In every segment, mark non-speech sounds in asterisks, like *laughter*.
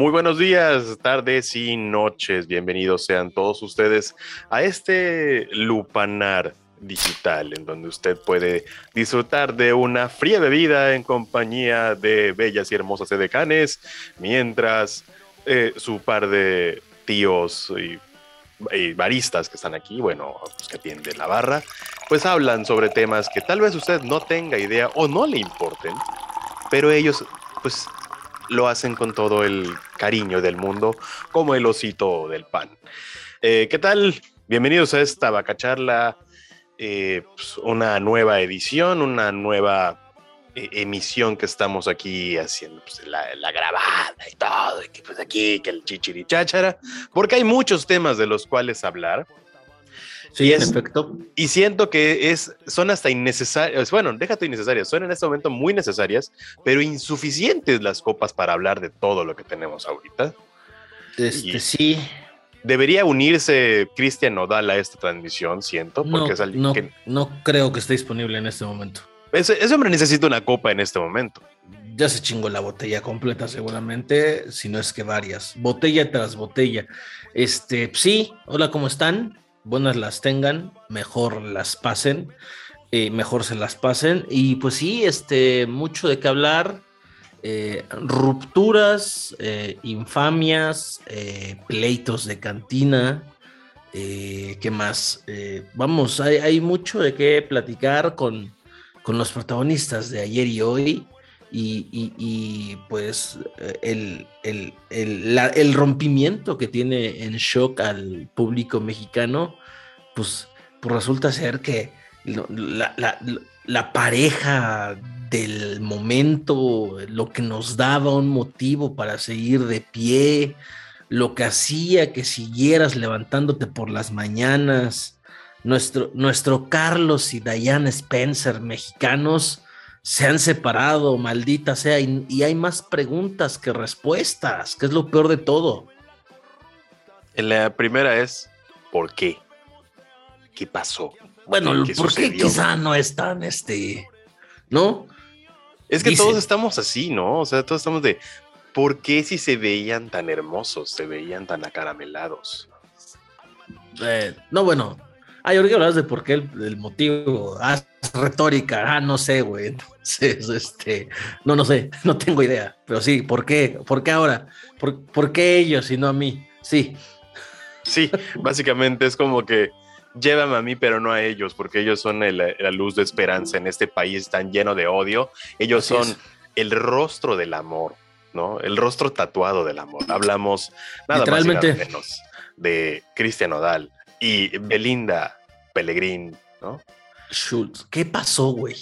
Muy buenos días, tardes y noches. Bienvenidos sean todos ustedes a este lupanar digital en donde usted puede disfrutar de una fría bebida en compañía de bellas y hermosas edecanes mientras eh, su par de tíos y, baristas que están aquí, bueno, pues que atienden la barra, pues hablan sobre temas que tal vez usted no tenga idea o no le importen, pero ellos pues lo hacen con todo el cariño del mundo, como el osito del pan. Eh, ¿Qué tal? Bienvenidos a esta vacacharla, eh, pues, una nueva edición, una nueva eh, emisión que estamos aquí haciendo, pues, la, grabada y todo, y que pues aquí, que el chichirichachara, porque hay muchos temas de los cuales hablar. Sí, en efecto. Y siento que es, son hasta innecesarias, bueno, déjate innecesarias, son en este momento muy necesarias, pero insuficientes las copas para hablar de todo lo que tenemos ahorita. Este, sí. Debería unirse Cristian Nodal a esta transmisión, siento, porque no, es alguien no, que... no creo que esté disponible en este momento. Ese, ese, hombre necesita una copa en este momento. Ya se chingó la botella completa, seguramente, si no es que varias. Botella tras botella. Este, sí, hola, ¿cómo están? Buenas las tengan, mejor las pasen, eh, mejor se las pasen. Y pues sí, este, mucho de qué hablar. Eh, rupturas, eh, infamias, pleitos de cantina. ¿Qué más? vamos, hay, mucho de qué platicar con, con los protagonistas de ayer y hoy. Y, pues el, el, rompimiento que tiene en shock al público mexicano, pues, pues resulta ser que la, pareja del momento, lo que nos daba un motivo para seguir de pie, lo que hacía que siguieras levantándote por las mañanas, nuestro, nuestro Carlos y Diane Spencer mexicanos, se han separado, maldita sea, y, hay más preguntas que respuestas, que es lo peor de todo. La primera es, ¿por qué? ¿Qué pasó? Bueno, ¿por qué quizá no es tan este, ¿no? Es que todos estamos así, ¿no? O sea, todos estamos de, ¿por qué si se veían tan hermosos, se veían tan acaramelados? Eh, no, bueno, Ah, yo hablas de por qué el, motivo. Ah, retórica. Ah, no sé, güey. *laughs* Entonces, este, no, no sé, *laughs* no tengo idea. Pero sí, ¿por qué? ¿Por qué ahora? ¿Por, qué ellos y no a mí? Sí. Sí, básicamente es como que llévame a mí, pero no a ellos, porque ellos son la luz de esperanza en este país tan lleno de odio. Ellos son el rostro del amor, ¿no? El rostro tatuado del amor. Hablamos nada más menos de Cristian Odal y Belinda Pellegrín, ¿no? Schultz, ¿qué pasó, güey?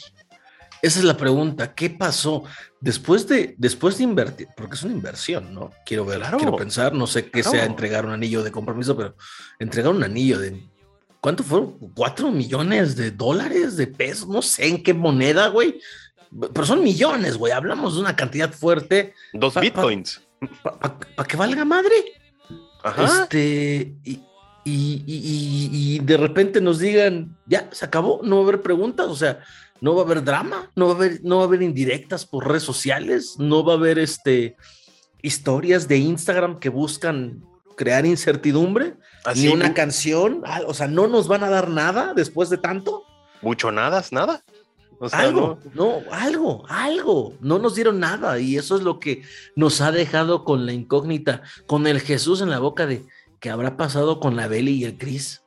Esa es la pregunta, ¿qué pasó? Después de, después de invertir, porque es una inversión, ¿no? Quiero ver, quiero pensar, no sé qué sea entregar un anillo de compromiso, pero entregar un anillo de, ¿cuánto fueron? ¿Cuatro millones de dólares, de pesos? No sé en qué moneda, güey. Pero son millones, güey. Hablamos de una cantidad fuerte. Dos bitcoins. Para que valga madre. Ajá. Este, y, y, de repente nos digan, ya, se acabó, no va a haber preguntas, o sea, no va a haber drama, no va a haber, no va a haber indirectas por redes sociales, no va a haber este, historias de Instagram que buscan crear incertidumbre, ni una canción, ah, o sea, no nos van a dar nada después de tanto. Mucho nada, nada. algo, no. no, algo, algo. No nos dieron nada y eso es lo que nos ha dejado con la incógnita, con el Jesús en la boca de, ¿Qué habrá pasado con la Beli y el Chris?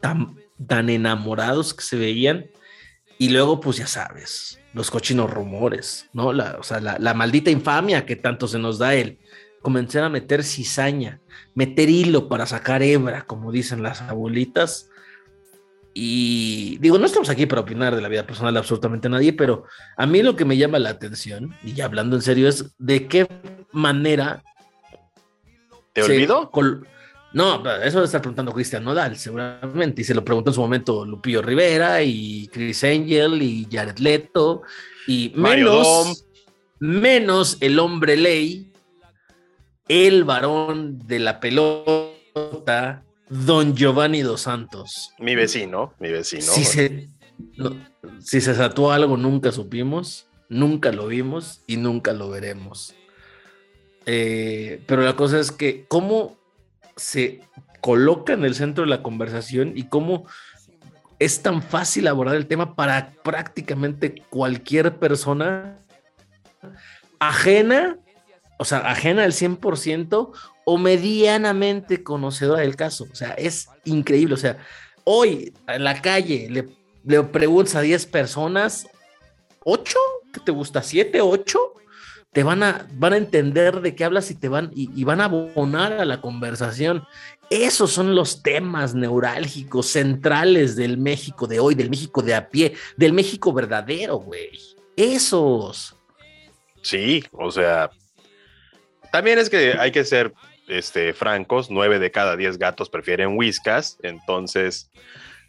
Tan, tan enamorados que se veían. Y luego, pues ya sabes, los cochinos rumores, ¿no? La, o sea, la, maldita infamia que tanto se nos da él. Comenzar a meter cizaña, meter hilo para sacar hebra, como dicen las abuelitas. Y digo, no estamos aquí para opinar de la vida personal de absolutamente nadie, pero a mí lo que me llama la atención, y ya hablando en serio, es de qué manera. ¿Te olvido? No, eso debe estar preguntando Cristian Nodal, seguramente. Y se lo preguntó en su momento Lupillo Rivera y Chris Angel y Jared Leto. Y menos, menos el hombre ley, el varón de la pelota, don Giovanni Dos Santos. Mi vecino, mi vecino. Si se, si se algo, nunca supimos, nunca lo vimos y nunca lo veremos. Eh, pero la cosa es que cómo se coloca en el centro de la conversación y cómo es tan fácil abordar el tema para prácticamente cualquier persona ajena, o sea, ajena al 100% o medianamente conocedora del caso. O sea, es increíble. O sea, hoy en la calle le, le preguntas a 10 personas, ¿8? ¿Qué te gusta? ¿7? ¿8? Te van a, van a entender de qué hablas y te van y, van a abonar a la conversación. Esos son los temas neurálgicos centrales del México de hoy, del México de a pie, del México verdadero, güey. Esos. Sí, o sea, también es que hay que ser este, francos, nueve de cada diez gatos prefieren whiskas, entonces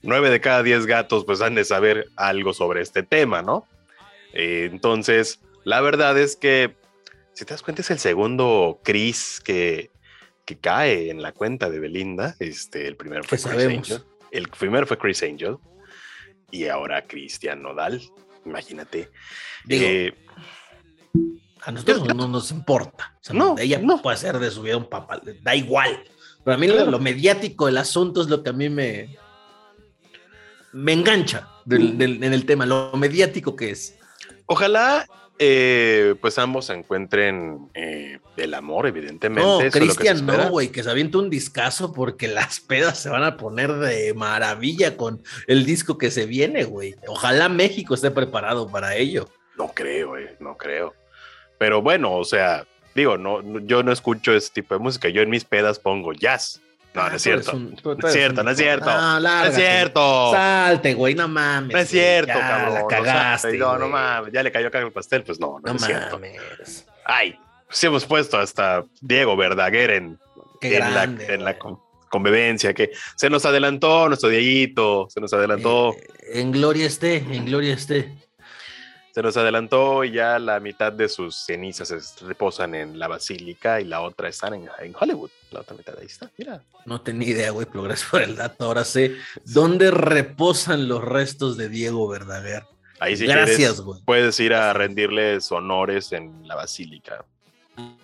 nueve de cada diez gatos pues han de saber algo sobre este tema, ¿no? Eh, entonces, la verdad es que, si te das cuenta, es el segundo Chris que, que cae en la cuenta de Belinda. Este, el primero fue Chris Angel. El primero fue Chris Angel y ahora Cristian Nodal. Imagínate. Digo, eh, a nosotros no nos importa. O sea, no, ella no puede hacer de su vida un papá, da igual. Pero a mí claro. lo, lo, mediático del asunto es lo que a mí me, me engancha del, del, en el tema, lo mediático que es. Ojalá eh, pues ambos encuentren eh, el amor, evidentemente. No, Cristian no, güey, que se avienta un discazo porque las pedas se van a poner de maravilla con el disco que se viene, güey. Ojalá México esté preparado para ello. No creo, güey, no creo. Pero bueno, o sea, digo, no, yo no escucho ese tipo de música. Yo en mis pedas pongo jazz. No, ah, no es cierto. Un, no es cierto, no es cierto. Ah, no es cierto. Salte, güey, no mames. No es cierto, ya, cabrón. La cagaste. No, no mames. Ya le cayó acá el pastel, pues no, no, no es mames. cierto. Ay, sí hemos puesto hasta Diego Verdaguer en, Qué en, grande, la, en la convivencia, que se nos adelantó nuestro Dieguito, se nos adelantó. Eh, en gloria esté, en gloria esté se nos adelantó y ya la mitad de sus cenizas reposan en la basílica y la otra están en, en Hollywood. La otra mitad ahí está, mira. No tenía idea, güey, pero gracias por el dato. Ahora sé dónde reposan los restos de Diego Verdaguer. Ahí sí Gracias, güey. Puedes ir a rendirles honores en la basílica.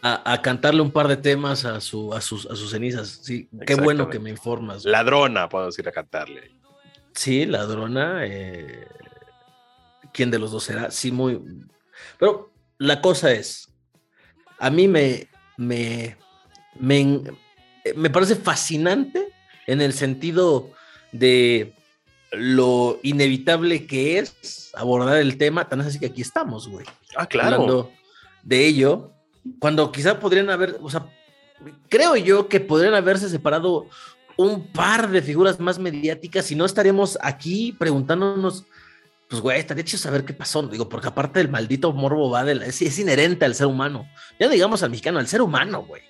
A, a, cantarle un par de temas a, su, a, sus, a sus cenizas. Sí, qué bueno que me informas. Ladrona, puedes ir a cantarle. Sí, ladrona. Eh, quién de los dos será. Sí, muy. Pero la cosa es, a mí me, me, me, me parece fascinante en el sentido de lo inevitable que es abordar el tema, tan así que aquí estamos, güey. Ah, claro. Hablando de ello, cuando quizá podrían haber, o sea, creo yo que podrían haberse separado un par de figuras más mediáticas y no estaríamos aquí preguntándonos pues güey, estaría chido saber qué pasó. Digo, porque aparte del maldito morbo va de la, es, es, inherente al ser humano. Ya digamos al mexicano, al ser humano, güey.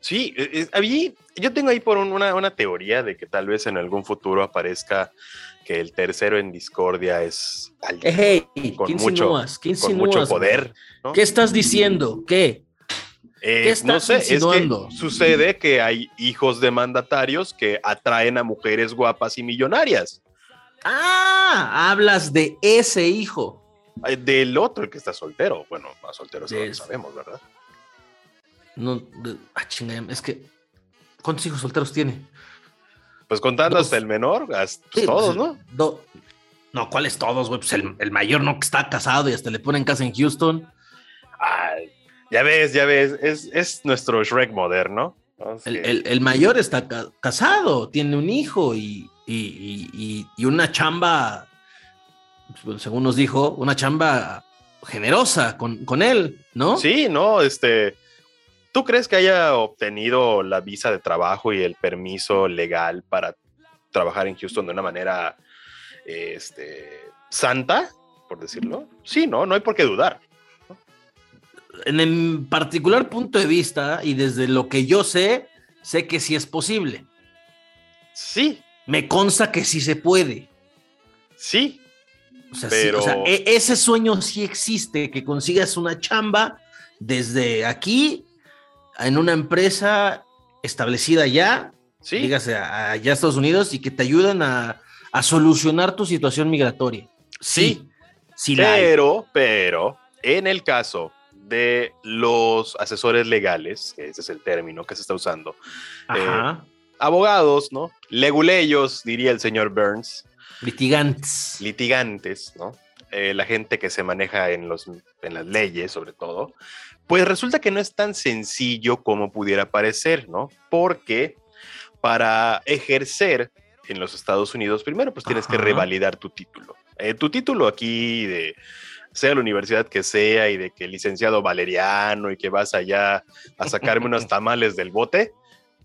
Sí, es, a mí, yo tengo ahí por un, una, una, teoría de que tal vez en algún futuro aparezca que el tercero en discordia es alguien hey, con, ¿qué mucho, ¿Qué con mucho poder. ¿no? ¿Qué estás diciendo? ¿Qué? Eh, ¿Qué estás no sé, insinuando? es que sucede que hay hijos de mandatarios que atraen a mujeres guapas y millonarias. Ah, hablas de ese hijo. Del otro, el que está soltero. Bueno, más soltero sí, lo sabemos, ¿verdad? No, ah, chingada, es que. ¿Cuántos hijos solteros tiene? Pues contando hasta el menor, hasta sí, todos, pues, ¿no? Do, no, ¿cuáles todos, güey? Pues el, el, mayor no que está casado y hasta le ponen casa en Houston. Ay, ya ves, ya ves, es, es nuestro Shrek moderno. El, el, el, mayor está ca casado, tiene un hijo y, y, y, y una chamba, pues, según nos dijo, una chamba generosa con, con, él, ¿no? Sí, no, este, ¿tú crees que haya obtenido la visa de trabajo y el permiso legal para trabajar en Houston de una manera, este, santa, por decirlo? Sí, no, no hay por qué dudar. En el particular punto de vista y desde lo que yo sé, sé que sí es posible. Sí, me consta que sí se puede. Sí. O sea, pero... sí, o sea e ese sueño sí existe, que consigas una chamba desde aquí en una empresa establecida ya, sí. dígase allá a Estados Unidos, y que te ayuden a, a solucionar tu situación migratoria. Sí, sí, sí pero, pero, en el caso de los asesores legales, que ese es el término que se está usando. Ajá. abogados, ¿no? Leguleyos, diría el señor Burns. Litigantes. Litigantes, ¿no? Eh, la gente que se maneja en, los, en las leyes, sobre todo. Pues resulta que no es tan sencillo como pudiera parecer, ¿no? Porque para ejercer en los Estados Unidos, primero pues tienes que revalidar tu título. Eh, tu título aquí de sea la universidad que sea y de que licenciado valeriano y que vas allá a sacarme unos *laughs* tamales del bote,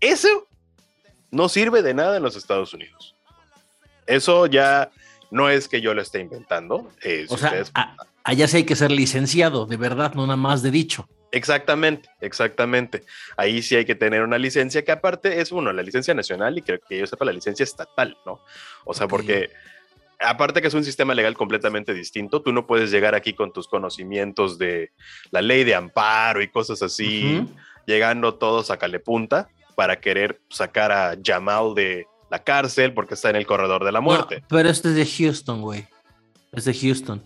eso no sirve de nada en los Estados Unidos. Eso ya no es que yo lo esté inventando. eh, si O sea, ustedes- a- allá sí hay que ser licenciado, de verdad, no nada más de dicho. Exactamente, exactamente. Ahí sí hay que tener una licencia que aparte es uno, la licencia nacional y creo que yo sepa la licencia estatal, ¿no? O sea, Ok. porque aparte que es un sistema legal completamente distinto, tú no puedes llegar aquí con tus conocimientos de la ley de amparo y cosas así, Ujú. llegando todos a calepunta para querer sacar a Jamal de la cárcel porque está en el corredor de la muerte. No, pero este es de Houston, güey. Es de Houston.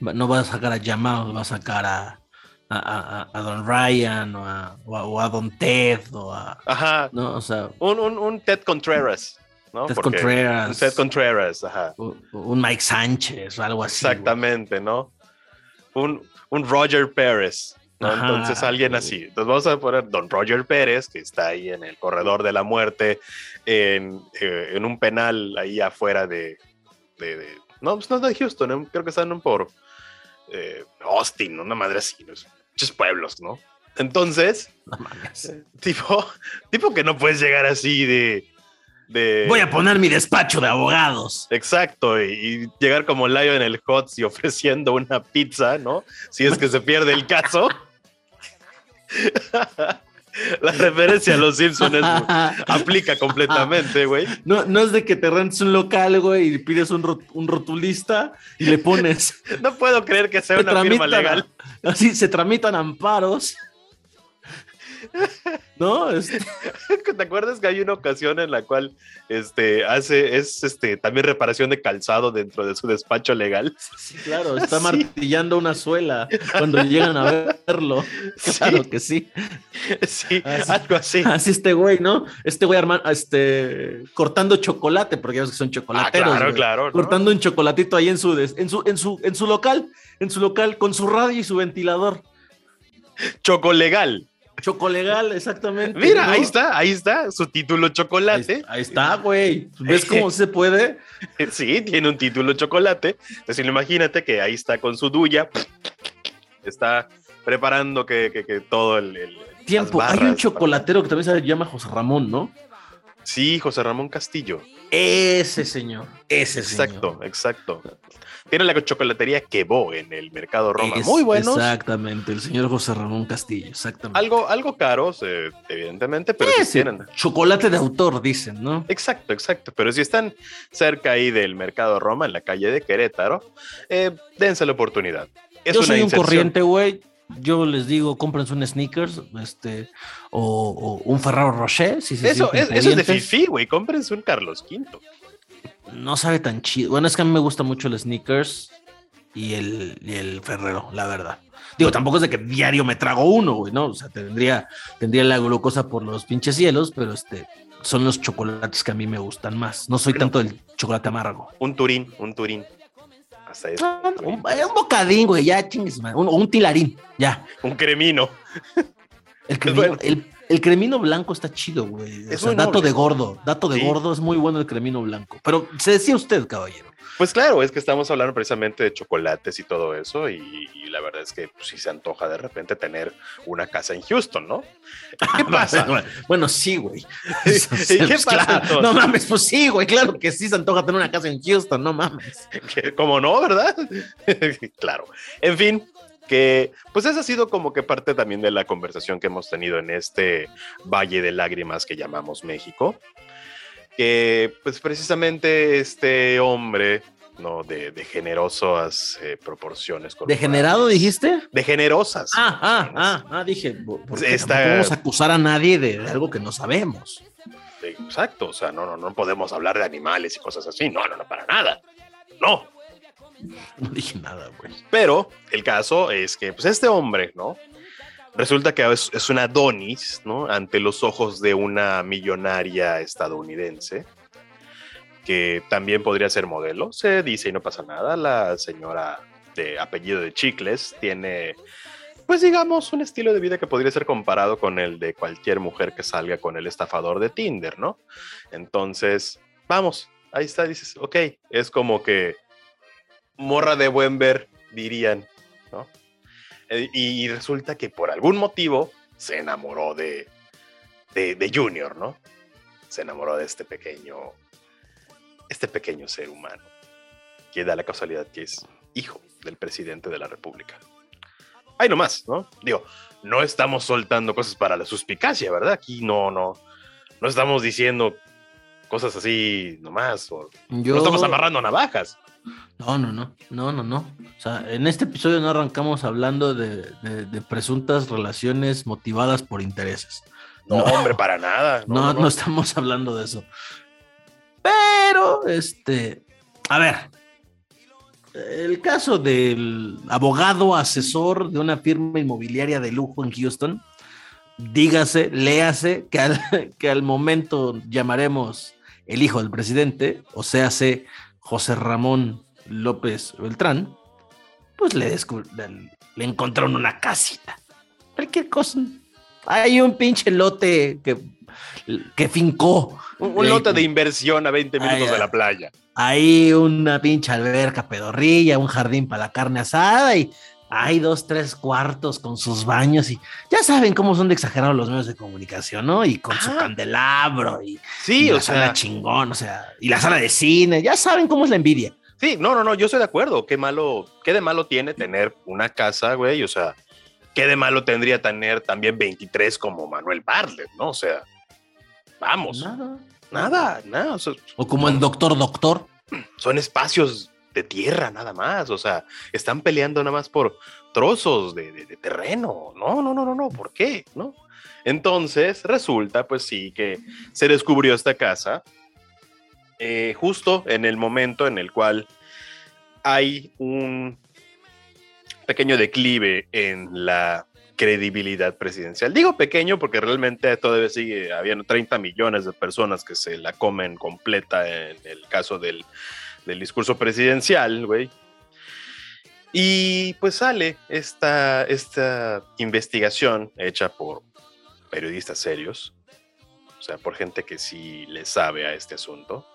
No va a sacar a Jamal, va a sacar a, a, a- a Don Ryan o a, o a- Don Ted o a. Ajá, No, o sea, un, un- un Ted Contreras, ¿no? Ted Porque- Contreras. Un Ted Contreras, ajá. un Mike Sánchez o algo así. Exactamente, ¿no? Un, un Roger Pérez, ¿no? Ajá. Entonces alguien así. Entonces vamos a poner Don Roger Pérez, que está ahí en el corredor de la muerte, en, eh, en un penal ahí afuera de... de- de- no, pues no es de Houston, ¿eh? creo que están por eh, Austin, una madre así, muchos pueblos, ¿no? Entonces, No mames. tipo, *laughs* tipo que no puedes llegar así de... de Voy a poner mi despacho de abogados. Exacto, y, y llegar como Lion en el Hots y ofreciendo una pizza, ¿no? Si es que se pierde el caso. *laughs* *laughs* La referencia a los Simpsons es- *laughs* aplica completamente, güey. No, no es de que te rentes un local, güey, y pides un, rot- un rotulista y le pones. *laughs* No puedo creer que sea se una firma legal. Así se tramitan amparos. *laughs* ¿No? Este, *laughs* ¿Te acuerdas que hay una ocasión en la cual este, hace, es este, también reparación de calzado dentro de su despacho legal? sí, claro, *laughs* está Sí. martillando una suela cuando llegan a verlo. Claro Sí. que sí. Sí, Así- algo así. Así este güey, ¿no? Este güey arma, este, cortando chocolate, porque ya ves que son Ah, chocolateros. claro, güey. claro. ¿no? Cortando un chocolatito ahí en su, des- en su, en su, en su local, en su local, con su radio y su ventilador. Chocolegal. Chocolegal, exactamente. Mira, ¿no? ahí está, ahí está, su título chocolate. ahí está, güey. ¿Ves cómo se puede? *laughs* Sí, tiene un título chocolate. Entonces, imagínate que ahí está con su duya. Está preparando que, que- que todo el. el- Tiempo. Hay un chocolatero que también se llama José Ramón, ¿no? Sí, José Ramón Castillo. Ese señor. Ese Exacto, señor. exacto. Tiene la chocolatería Quebo en el mercado Roma. Es- Muy buenos. Exactamente, el señor José Ramón Castillo, exactamente. Algo, algo caros, eh, evidentemente, pero sí Ese tienen. chocolate de autor, dicen, ¿no? Exacto, exacto. Pero si están cerca ahí del mercado Roma, en la calle de Querétaro, eh, dense la oportunidad. Es Yo una soy un corriente, güey. Yo les digo, cómprense un sneakers, este, o, o un Ferraro Rocher, si se Eso, es, eso es de. Fifi, güey. Cómprense un Carlos V. No sabe tan chido. Bueno, es que a mí me gusta mucho el sneakers y el, y el Ferrero, la verdad. Digo, tampoco es de que diario me trago uno, güey, ¿no? O sea, tendría, tendría la glucosa por los pinches cielos, pero este, son los chocolates que a mí me gustan más. No soy tanto del chocolate amargo. Un Turín, un Turín. Hasta eso. Ah, Un, un bocadín, güey, ya chingues, madre. un, o un tilarín, ya. Un cremino. El cremino, bueno. el, el cremino blanco está chido, güey. O Es sea, muy dato noble. de gordo, dato de Sí. gordo, es muy bueno el cremino blanco. Pero se decía usted, caballero. Pues claro, es que estamos hablando precisamente de chocolates y todo eso, y, y la verdad es que pues, sí se antoja de repente tener una casa en Houston, ¿no? ¿Qué pasa? Bueno, sí, güey. ¿Y *laughs* Pues, qué pasa claro? No mames, pues sí, güey, claro que sí se antoja tener una casa en Houston, no mames. *laughs* Como no, ¿verdad? *laughs* claro. En fin, que pues esa ha sido como que parte también de la conversación que hemos tenido en este Valle de Lágrimas que llamamos México. Que pues precisamente este hombre, ¿no? De, de generosas eh, proporciones. ¿Degenerado dijiste? De generosas. Ah, ah, ah, ah, dije, ¿por qué Esta- vamos a acusar a nadie de, de algo que no sabemos? Exacto, o sea, no, no, no podemos hablar de animales y cosas así. No, no, no, para nada. No. *laughs* No dije nada, güey. Pero el caso es que, pues, este hombre, ¿no? Resulta que es, es una Adonis, ¿no? Ante los ojos de una millonaria estadounidense, que también podría ser modelo. Se dice y no pasa nada. La señora de apellido de Chicles tiene, pues digamos, un estilo de vida que podría ser comparado con el de cualquier mujer que salga con el estafador de Tinder, ¿no? Entonces, vamos, ahí está, dices, ok, es como que morra de buen ver, dirían, ¿no? Eh, Y resulta que por algún motivo se enamoró de, de, de Junior, ¿no? Se enamoró de este pequeño, este pequeño ser humano, que da la casualidad que es hijo del presidente de la República. Ahí nomás, ¿no? Digo, no estamos soltando cosas para la suspicacia, ¿verdad? Aquí no, no, no estamos diciendo cosas así nomás, o Yo... no estamos amarrando navajas. No, no, no, no, no, no. O sea, en este episodio no arrancamos hablando de, de- de presuntas relaciones motivadas por intereses. No, hombre, para nada. *laughs* No, no, estamos hablando de eso. Pero, este, a ver, el caso del abogado asesor de una firma inmobiliaria de lujo en Houston, dígase, léase que al, *laughs* que al momento llamaremos el hijo del presidente, o sea, se José Ramón López Beltrán, pues le, le, encontraron una casita. Cualquier cosa. Hay un pinche lote que, que fincó. Un, un lote de inversión a 20 minutos Ay, de la playa. Hay una pinche alberca pedorrilla, un jardín para la carne asada y hay dos, tres cuartos con sus baños y ya saben cómo son de exagerados los medios de comunicación, ¿no? Y con su candelabro y, Sí, y la o sala sea, chingón, o sea, y la sala de cine, ya saben cómo es la envidia. sí, no, no, no, yo estoy de acuerdo. Qué malo, qué de malo tiene tener una casa, güey, o sea, qué de malo tendría tener también 23 como Manuel Bartlett, ¿no? O sea, vamos, Nada. nada, nada, o sea, O como el doctor doctor. son espacios de tierra nada más, o sea, están peleando nada más por trozos de, terreno. No, no, no, no, no, ¿por qué? ¿No? Entonces, resulta, pues sí, que se descubrió esta casa eh, justo en el momento en el cual hay un pequeño declive en la credibilidad presidencial. Digo pequeño porque realmente todavía sigue habiendo 30 millones de personas que se la comen completa en el caso del, del discurso presidencial, güey. Y pues sale esta, esta investigación hecha por periodistas serios, o sea, por gente que sí le sabe a este asunto.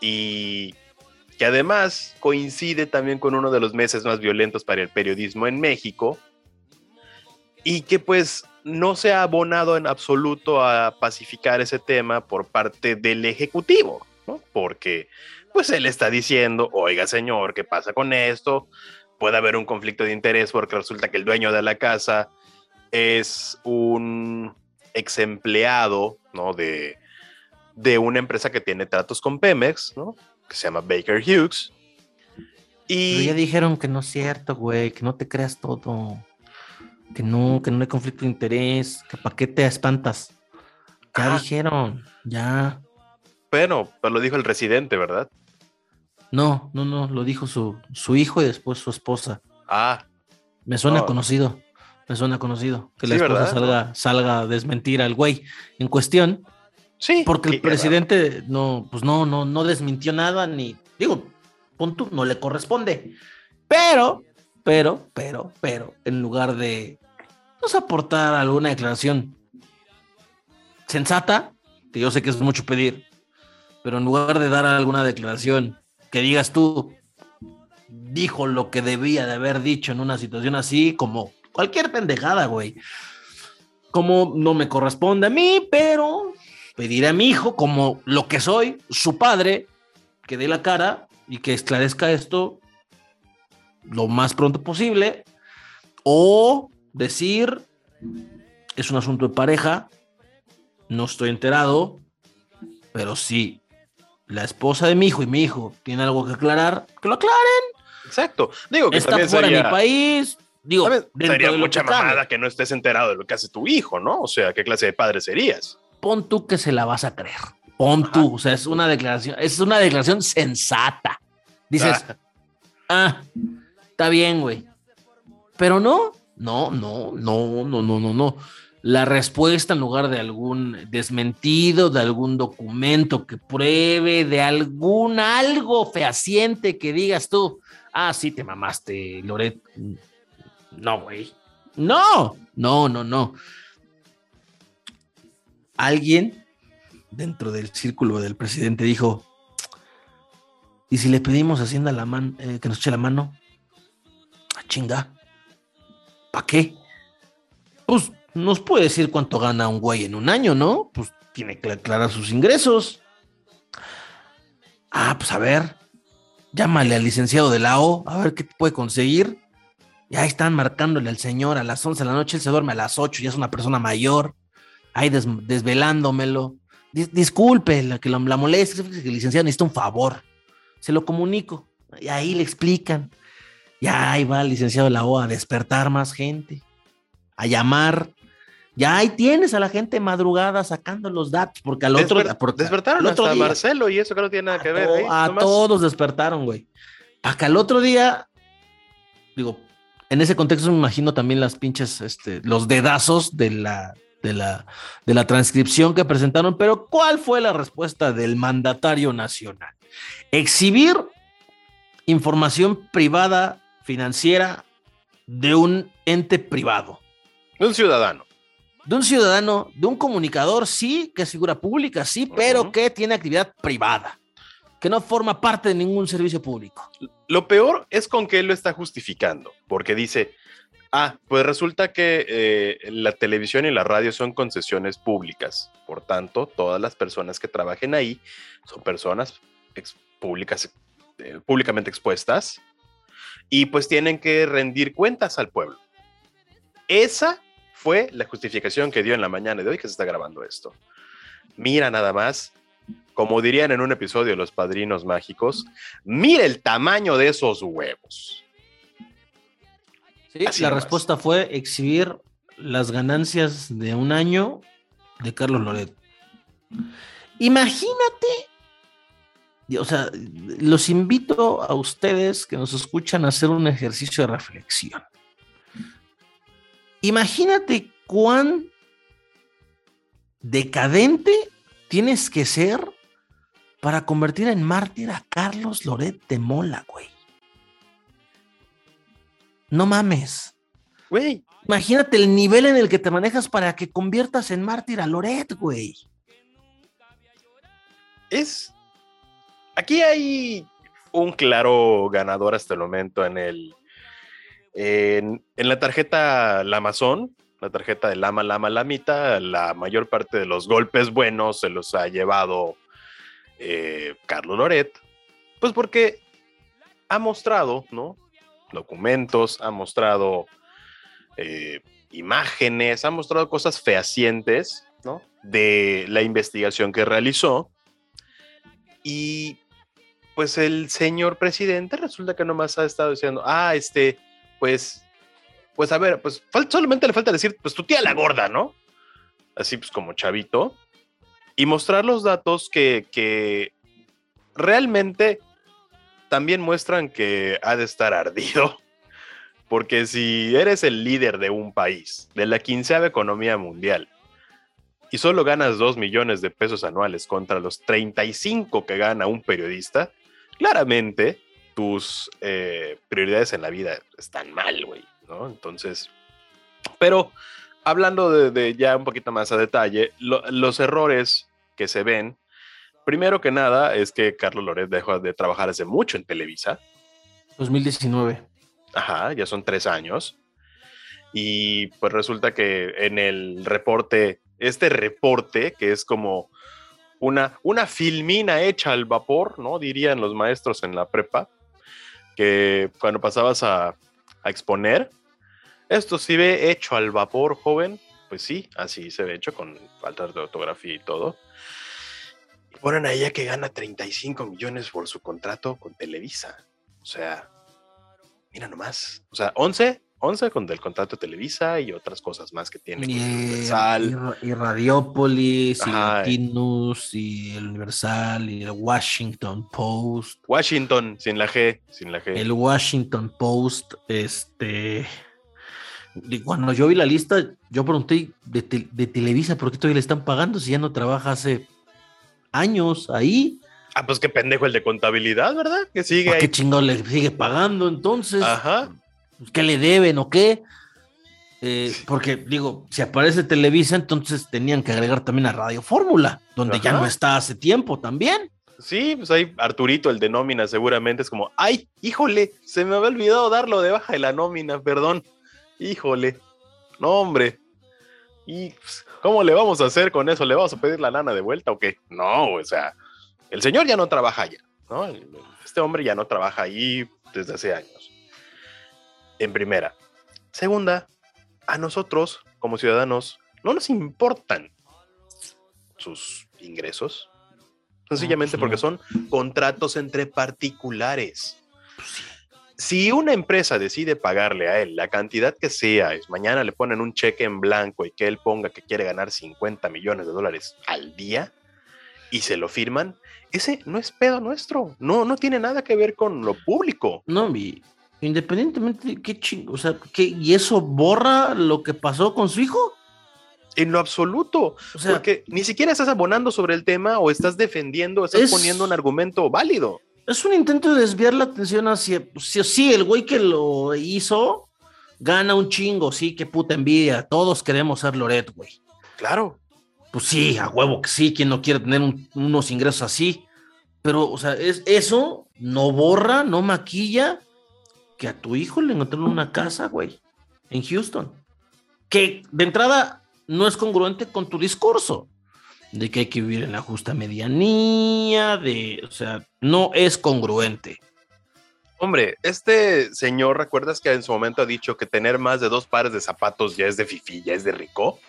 Y que además coincide también con uno de los meses más violentos para el periodismo en México y que pues no se ha abonado en absoluto a pacificar ese tema por parte del Ejecutivo, ¿no? Porque pues él está diciendo, oiga señor, ¿qué pasa con esto? Puede haber un conflicto de interés porque resulta que el dueño de la casa es un ex empleado, ¿no? De, de una empresa que tiene tratos con Pemex, ¿no? Que se llama Baker Hughes. Pero ya Y dijeron que no es cierto, güey, que no te creas todo. Que no, que no hay conflicto de interés, que para qué te espantas. Ya Ah. dijeron, ya. bueno, pues lo dijo el residente, ¿verdad? No, no, no, lo dijo su, su hijo y después su esposa. Ah, Me suena No. conocido, me suena conocido. Que la esposa ¿verdad? salga, salga a desmentir al güey en cuestión, sí. porque el presidente no, pues no, no, no desmintió nada, ni, digo, punto, no le corresponde. Pero, pero, pero, pero, en lugar de nos aportar alguna declaración sensata, que yo sé que es mucho pedir, pero en lugar de dar alguna declaración que digas tú, dijo lo que debía de haber dicho en una situación así, como cualquier pendejada, güey. Como no me corresponde a mí, pero pediré a mi hijo, como lo que soy, su padre, que dé la cara y que esclarezca esto lo más pronto posible. O decir, es un asunto de pareja, no estoy enterado, pero si la esposa de mi hijo y mi hijo tienen algo que aclarar, que lo aclaren. Exacto. Digo que Está fuera de mi país. Digo, sería mucha mamada que no estés enterado de lo que hace tu hijo, ¿no? O sea, ¿qué clase de padre serías? Pon tú que se la vas a creer. Pon Ajá. tú. O sea, es una declaración, es una declaración sensata. Dices, Ah, Ah, está bien, güey. Pero no, no, no, no, no, no, no, no. La respuesta en lugar de algún desmentido, de algún documento que pruebe, de algún algo fehaciente que digas tú, ah, sí te mamaste, Loret. No, güey. No, no, no, no. Alguien dentro del círculo del presidente dijo, ¿y si le pedimos a Hacienda la man, eh, que nos eche la mano? A ah, chinga. ¿Para qué? Pues nos puede decir cuánto gana un güey en un año, ¿no? Pues tiene que aclarar sus ingresos. Ah, pues a ver, llámale al licenciado de la O, a ver qué puede conseguir. Ya están marcándole al señor a las 11 de la noche, él se duerme a las 8, ya es una persona mayor, ahí desvelándomelo. disculpe la que la, la moleste, el licenciado necesita un favor. Se lo comunico. Y ahí le explican. Ya ahí va el licenciado de la O a despertar más gente, a llamar. Ya ahí tienes a la gente madrugada sacando los datos, porque al otro día. despertaron otro hasta Marcelo y eso que no tiene nada que ver. ¿eh? A todos despertaron, güey. Para al otro día, digo, en ese contexto me imagino también las pinches, este, los dedazos de la, de la, de la transcripción que presentaron, pero ¿cuál fue la respuesta del mandatario nacional? Exhibir información privada financiera de un ente privado. Un ciudadano. De un ciudadano, de un comunicador, sí, que es figura pública, sí, pero que tiene actividad privada que no forma parte de ningún servicio público. Lo peor es con que él lo está justificando, porque dice, ah, pues resulta que eh, la televisión y la radio son concesiones públicas, por tanto, todas las personas que trabajen ahí son personas públicas, eh, públicamente expuestas y pues tienen que rendir cuentas al pueblo. Esa fue la justificación que dio en la mañana de hoy que se está grabando esto. Mira nada más como dirían en un episodio de Los Padrinos Mágicos, mire el tamaño de esos huevos. Sí, la respuesta fue exhibir las ganancias de un año de Carlos Loret. Imagínate, o sea, los invito a ustedes que nos escuchan a hacer un ejercicio de reflexión. Imagínate cuán decadente tienes que ser para convertir en mártir a Carlos Loret de Mola, güey. No mames. Güey. Imagínate el nivel en el que te manejas para que conviertas en mártir a Loret, güey. Es. Aquí hay un claro ganador hasta el momento en el. En, la tarjeta La Amazon, la tarjeta de Lama Lama Lamita, la mayor parte de los golpes buenos se los ha llevado eh, Carlos Loret, pues porque ha mostrado, ¿no? Documentos, ha mostrado eh, imágenes, ha mostrado cosas fehacientes, ¿no? De la investigación que realizó. Y pues el señor presidente resulta que nomás ha estado diciendo, ah, este, pues, pues a ver, pues solamente le falta decir, pues tu tía la gorda, ¿no? Así pues como chavito y mostrar los datos que, realmente también muestran que ha de estar ardido. *laughs* Porque si eres el líder de un país, de la quinceava economía mundial, y solo ganas 2 millones de pesos anuales contra los 35 que gana un periodista, claramente tus eh, prioridades en la vida están mal, güey, ¿no? Entonces, pero hablando de, ya un poquito más a detalle, los errores que se ven, primero que nada es que Carlos Loret dejó de trabajar hace mucho en Televisa. 2019. Ajá, ya son tres años. Y pues resulta que en el reporte, este reporte, que es como una, una filmina hecha al vapor, ¿no? Dirían los maestros en la prepa, que cuando pasabas a, a exponer, esto sí ve hecho al vapor, joven. Pues sí, así se ve hecho con faltas de ortografía y todo. Y ponen a ella que gana 35 millones por su contrato con Televisa. O sea, mira nomás. O sea, 11, 11 con del contrato de Televisa y otras cosas más que tiene. Y, Universal. y y Radiopolis, y. Latinus, y el Universal, y el Washington Post. Washington, sin la G, sin la G. El Washington Post, este. Cuando yo vi la lista, yo pregunté de, Te- de Televisa por qué todavía le están pagando si ya no trabaja hace años ahí. Ah, pues qué pendejo el de contabilidad, ¿verdad? Que sigue ¿Por ahí. qué chingado le sigue pagando entonces? Ajá. ¿Qué le deben o qué? Eh, porque digo, si aparece Televisa, entonces tenían que agregar también a Radio Fórmula, donde ya no está hace tiempo también. Sí, pues ahí Arturito, el de nómina, seguramente es como, ay, híjole, se me había olvidado darlo de baja de la nómina, perdón. Híjole. No, hombre. ¿Y pues, cómo le vamos a hacer con eso? ¿Le vamos a pedir la lana de vuelta o qué? No, o sea, el señor ya no trabaja allá, ¿no? Este hombre ya no trabaja ahí desde hace años. En primera. Segunda, a nosotros, como ciudadanos, no nos importan sus ingresos. Sencillamente pues porque son contratos entre particulares. Si una empresa decide pagarle a él la cantidad que sea, es mañana le ponen un cheque en blanco y que él ponga que quiere ganar 50 millones de dólares al día y se lo firman, ese no es pedo nuestro, no, no tiene nada que ver con lo público. No, y independientemente de qué chingo, o sea, ¿qué, ¿y eso borra lo que pasó con su hijo? En lo absoluto, O sea, porque ni siquiera estás abonando sobre el tema o estás defendiendo, estás Es- poniendo un argumento válido. es un intento de desviar la atención hacia, sí, sí, el güey que lo hizo gana un chingo, sí, qué puta envidia, todos queremos ser Loret, güey. Claro, Pues sí, a huevo que sí, quien no quiere tener un- unos ingresos así. Pero, o sea, es, eso no borra, no maquilla que a tu hijo le encontraron una casa, güey, en Houston. Que de entrada no es congruente con tu discurso de que hay que vivir en la justa medianía, de, o sea, no es congruente. Hombre, este señor, ¿recuerdas que en su momento ha dicho que tener más de dos pares de zapatos ya es de fifi, ya es de rico?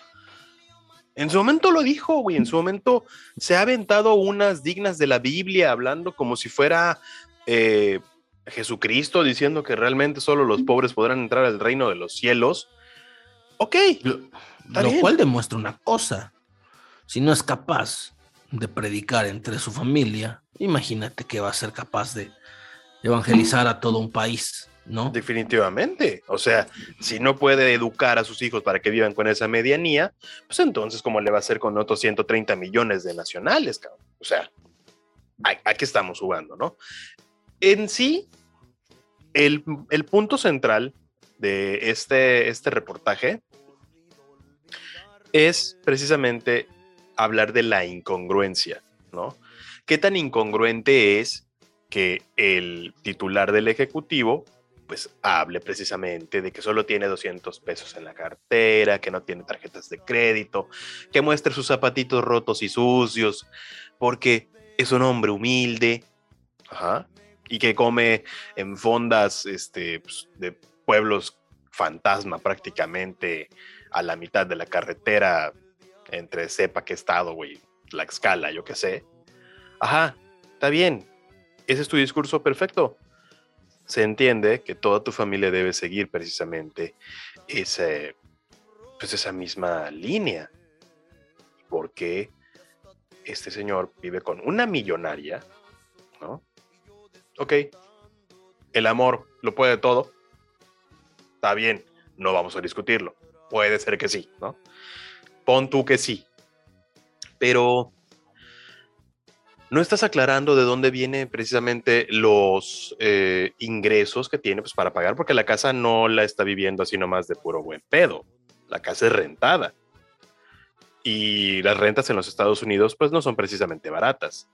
En su momento lo dijo, güey, en su momento se ha aventado unas dignas de la Biblia, hablando como si fuera eh, Jesucristo, diciendo que realmente solo los pobres podrán entrar al reino de los cielos. Ok, Lo, cual demuestra una cosa. Si no es capaz de predicar entre su familia, imagínate que va a ser capaz de evangelizar a todo un país, ¿no? definitivamente. O sea, si no puede educar a sus hijos para que vivan con esa medianía, pues entonces, ¿cómo le va a hacer con otros 130 millones de nacionales, cabrón? O sea, ¿a, a qué estamos jugando, no? En sí, el, el punto central de este, este reportaje es precisamente hablar de la incongruencia, ¿no? ¿Qué tan incongruente es que el titular del Ejecutivo pues hable precisamente de que solo tiene 200 pesos en la cartera, que no tiene tarjetas de crédito, que muestre sus zapatitos rotos y sucios, porque es un hombre humilde, ajá, y que come en fondas este, pues, de pueblos fantasma prácticamente a la mitad de la carretera entre sepa qué estado, güey, la escala, yo qué sé. Ajá, está bien. Ese es tu discurso perfecto. Se entiende que toda tu familia debe seguir precisamente ese, pues esa misma línea. Porque este señor vive con una millonaria, ¿no? Ok, el amor lo puede todo. Está bien, no vamos a discutirlo. Puede ser que sí, ¿no? Pon tú que sí. Pero no estás aclarando de dónde vienen precisamente los eh, ingresos que tiene pues, para pagar, porque la casa no la está viviendo así nomás de puro buen pedo. La casa es rentada. Y las rentas en los Estados Unidos pues no son precisamente baratas.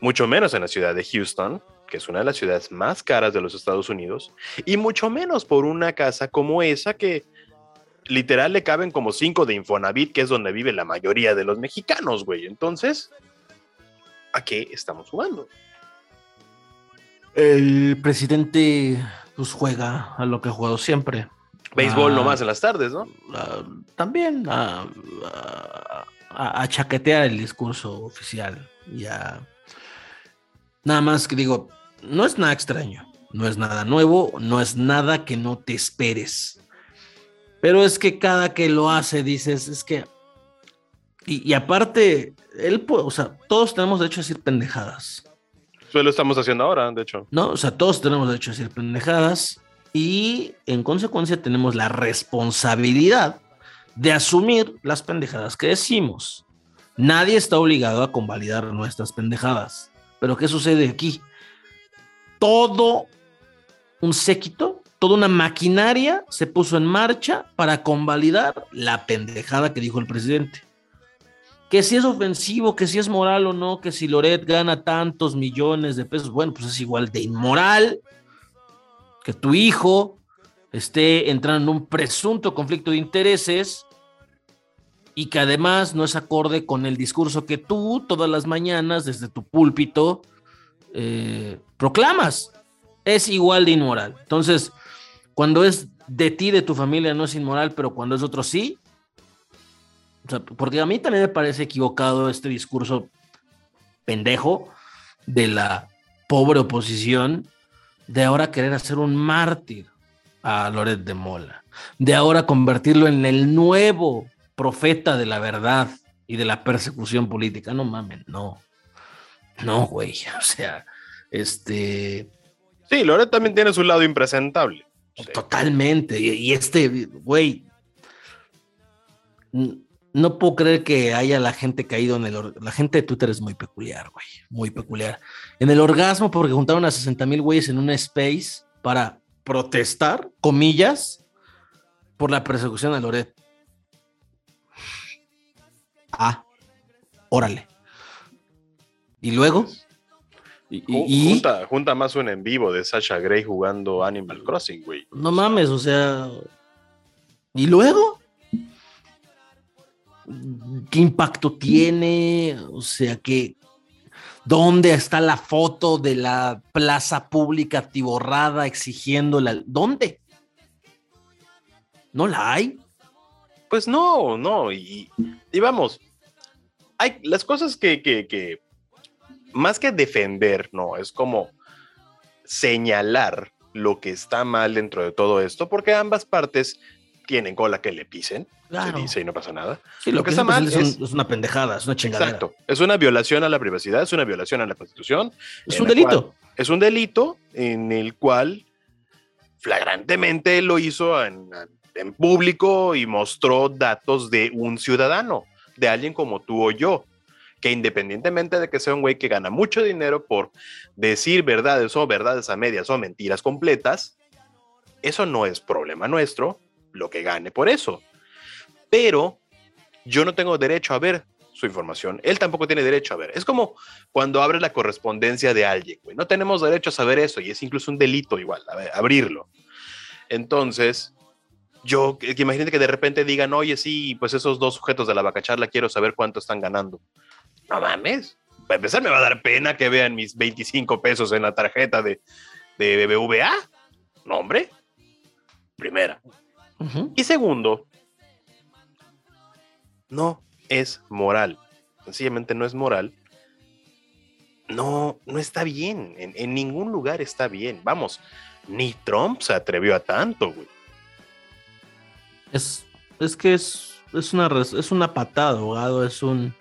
Mucho menos en la ciudad de Houston, que es una de las ciudades más caras de los Estados Unidos, y mucho menos por una casa como esa que literal le caben como cinco de Infonavit, que es donde vive la mayoría de los mexicanos, güey. Entonces, ¿a qué estamos jugando? El presidente pues juega a lo que ha jugado siempre. Béisbol Ah, nomás en las tardes, ¿no? ah, también a, a- a- a chaquetear el discurso oficial. Ya. Nada más que digo, no es nada extraño. no es nada nuevo, no es nada que no te esperes. Pero es que cada que lo hace dices, es que... Y, aparte, él, o sea, todos tenemos derecho a decir pendejadas. Eso lo estamos haciendo ahora, de hecho. No, o sea, todos tenemos derecho a decir pendejadas y en consecuencia tenemos la responsabilidad de asumir las pendejadas que decimos. Nadie está obligado a convalidar nuestras pendejadas. Pero ¿qué sucede aquí? Todo un séquito, toda una maquinaria se puso en marcha para convalidar la pendejada que dijo el presidente. Que si es ofensivo, que si es moral o no, que si Loret gana tantos millones de pesos, bueno, pues es igual de inmoral que tu hijo esté entrando en un presunto conflicto de intereses y que además no es acorde con el discurso que tú todas las mañanas desde tu púlpito eh, proclamas. Es igual de inmoral. Entonces, cuando es de ti, de tu familia, no es inmoral, pero cuando es otro sí. porque a mí también me parece equivocado este discurso pendejo de la pobre oposición de ahora querer hacer un mártir a Loret de Mola, de ahora convertirlo en el nuevo profeta de la verdad y de la persecución política. No mames, no. No, güey. *laughs* O sea, este. Sí, Loret también tiene su lado impresentable. Totalmente. Y, este, güey. No puedo creer que haya la gente caído en el. La gente de Twitter es muy peculiar, güey. Muy peculiar. En el orgasmo, porque juntaron a 60 mil güeyes en una space para protestar, comillas, por la persecución de Loret. Ah, órale. ¿Y luego? Y, junta, junta, más un en vivo de Sasha Gray jugando Animal Crossing, güey. No mames, o sea. ¿Y luego? ¿Qué impacto tiene? O sea, que. ¿Dónde está la foto de la plaza pública atiborrada exigiendo la. ¿Dónde? ¿No la hay? Pues no, no, y, vamos, hay las cosas que, que, más que defender, no, es como señalar lo que está mal dentro de todo esto, porque ambas partes tienen cola que le pisen, se dice y no pasa nada. Sí, lo, que, está mal es, una pendejada, es una chingadera. Exacto, es una violación a la privacidad, es una violación a la Constitución. Es un delito. Es un delito en el cual flagrantemente lo hizo en, en público y mostró datos de un ciudadano, de alguien como tú o yo, que independientemente de que sea un güey que gana mucho dinero por decir verdades o verdades a medias o mentiras completas, eso no es problema nuestro, lo que gane por eso. Pero yo no tengo derecho a ver su información, él tampoco tiene derecho a ver. Es como cuando abre la correspondencia de alguien, güey. No tenemos derecho a saber eso y es incluso un delito igual, abrirlo. Entonces, yo, que imagínate que de repente digan, oye, sí, pues esos dos sujetos de la vacacharla quiero saber cuánto están ganando. No mames. Para empezar, me va a dar pena que vean mis 25 pesos en la tarjeta de, de BBVA. No, hombre. Primera. Y segundo, no es moral. Sencillamente no es moral. No, no está bien. En, en ningún lugar está bien. Vamos, ni Trump se atrevió a tanto, güey. Es, es que es, es, una, es una patada, abogado, es un...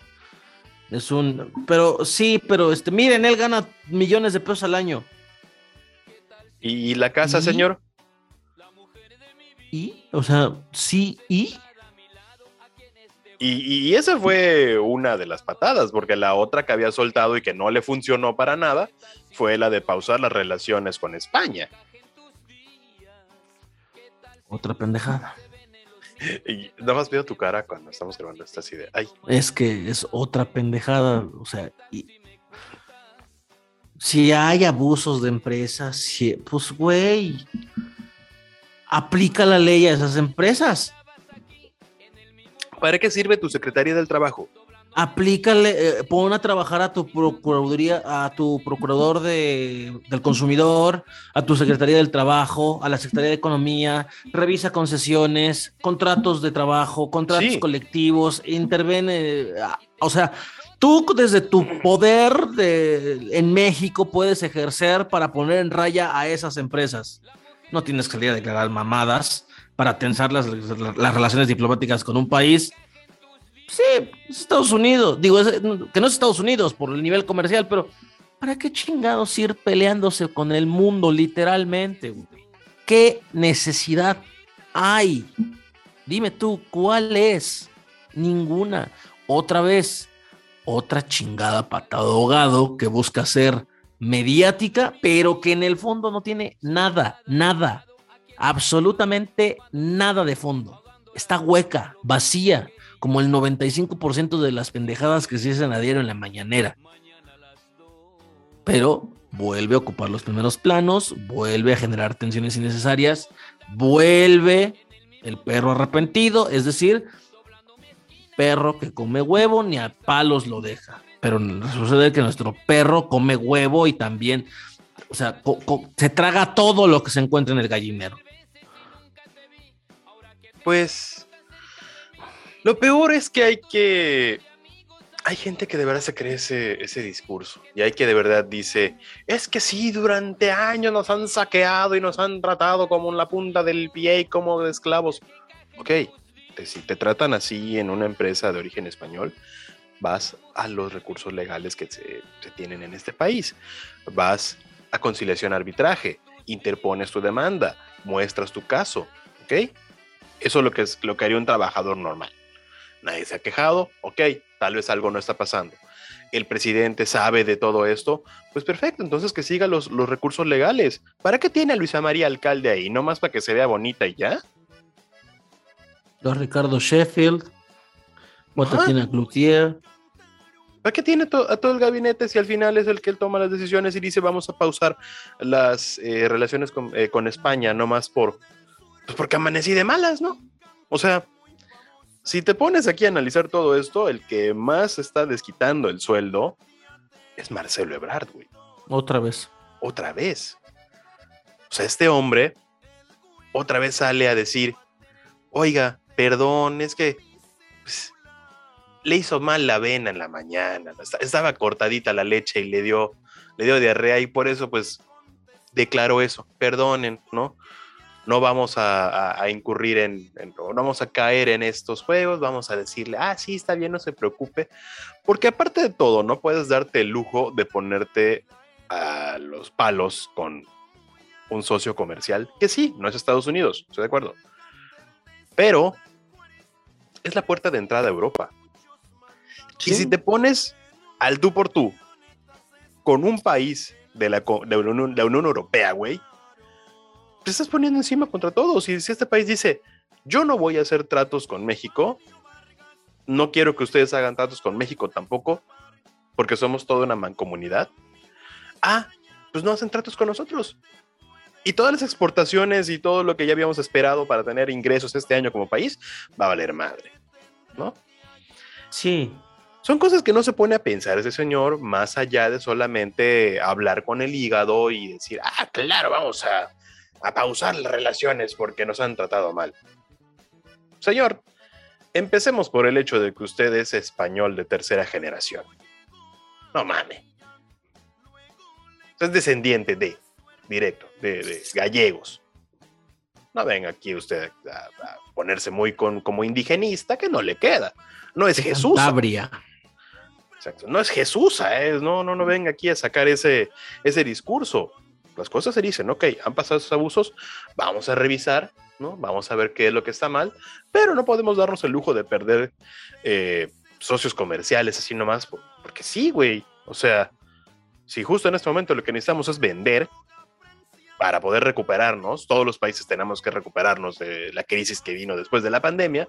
Es un... Pero sí, pero este, miren, él gana millones de pesos al año. ¿Y la casa, señor? ¿Y? O sea, sí, ¿y? Y, y, esa fue una de las patadas, porque la otra que había soltado y que no le funcionó para nada fue la de pausar las relaciones con España. Otra pendejada. *laughs* Y nada más veo tu cara cuando estamos grabando esta idea. Es que es otra pendejada. O sea, si hay abusos de empresas, pues güey, aplica la ley a esas empresas. ¿Para qué sirve tu secretaria del trabajo? Aplícale, eh, pon a trabajar a tu procuraduría, a tu procurador de, del consumidor, a tu secretaría del trabajo, a la secretaría de economía, revisa concesiones, contratos de trabajo, contratos colectivos, interviene, o sea, tú desde tu poder de, en México puedes ejercer para poner en raya a esas empresas. No tienes que salir a declarar mamadas para tensar las, las relaciones diplomáticas con un país. Sí, es Estados Unidos. Digo, que no es Estados Unidos por el nivel comercial, pero ¿para qué chingados ir peleándose con el mundo literalmente? ¿Qué necesidad hay? Dime tú, ¿cuál es? Ninguna. Otra vez, otra chingada patada ahogado que busca ser mediática, pero que en el fondo no tiene nada, nada, absolutamente nada de fondo. Está hueca, vacía, como el 95% de las pendejadas que se hacen a diario en la mañanera. Pero vuelve a ocupar los primeros planos, vuelve a generar tensiones innecesarias, vuelve el perro arrepentido, es decir, perro que come huevo ni a palos lo deja. Pero sucede que nuestro perro come huevo y también, o sea, se traga todo lo que se encuentra en el gallinero. Pues lo peor es que hay que hay gente que de verdad se cree ese, ese, discurso y hay que de verdad dice, es que sí, durante años nos han saqueado y nos han tratado como en la punta del pie y como de esclavos. Ok, si te tratan así en una empresa de origen español, vas a los recursos legales que se, se tienen en este país. Vas a conciliación arbitraje, interpones tu demanda, muestras tu caso. ¿Ok? Eso es lo que, es, lo que haría un trabajador normal nadie se ha quejado, ok, tal vez algo no está pasando. El presidente sabe de todo esto, pues perfecto, entonces que siga los, los recursos legales. ¿Para qué tiene a Luisa María alcalde ahí? ¿No más para que se vea bonita y ya? Los Ricardo Sheffield, tiene Cloutier. ¿Para qué tiene a todo el gabinete si al final es el que él toma las decisiones y dice vamos a pausar las eh, relaciones con, eh, con, España, no más por, pues porque amanecí de malas, ¿no? O sea, si te pones aquí a analizar todo esto, el que más está desquitando el sueldo es Marcelo Ebrard, güey. Otra vez. Otra vez. O sea, este hombre otra vez sale a decir, oiga, perdón, es que pues, le hizo mal la avena en la mañana, estaba cortadita la leche y le dio, le dio diarrea y por eso pues declaró eso, perdonen, ¿no? No vamos a, incurrir en, no vamos a caer en estos juegos, vamos a decirle, ah, sí, está bien, no se preocupe, porque aparte de todo, no puedes darte el lujo de ponerte a los palos con un socio comercial, que sí, no es Estados Unidos, estoy de acuerdo, pero es la puerta de entrada a Europa. Y si te pones al tú por tú con un país de la, de la Unión Europea, güey, te estás poniendo encima contra todos. Y si este país dice, yo no voy a hacer tratos con México, no quiero que ustedes hagan tratos con México tampoco, porque somos toda una mancomunidad. Ah, pues no hacen tratos con nosotros. Y todas las exportaciones y todo lo que ya habíamos esperado para tener ingresos este año como país va a valer madre, ¿no? Sí. Son cosas que no se pone a pensar ese señor más allá de solamente hablar con el hígado y decir, ah, claro, vamos a a pausar las relaciones porque nos han tratado mal. Señor, empecemos por el hecho de que usted es español de tercera generación. No mames. Es descendiente de, directo, de, gallegos. No venga aquí usted a, ponerse muy con, como indigenista, que no le queda. No es Jesús. Exacto. No es Jesús, ¿eh? no, no, no venga aquí a sacar ese, ese discurso las cosas se dicen, ok, han pasado esos abusos, vamos a revisar, ¿no? Vamos a ver qué es lo que está mal, pero no podemos darnos el lujo de perder eh, socios comerciales así nomás, porque sí, güey, o sea, si justo en este momento lo que necesitamos es vender para poder recuperarnos, todos los países tenemos que recuperarnos de la crisis que vino después de la pandemia,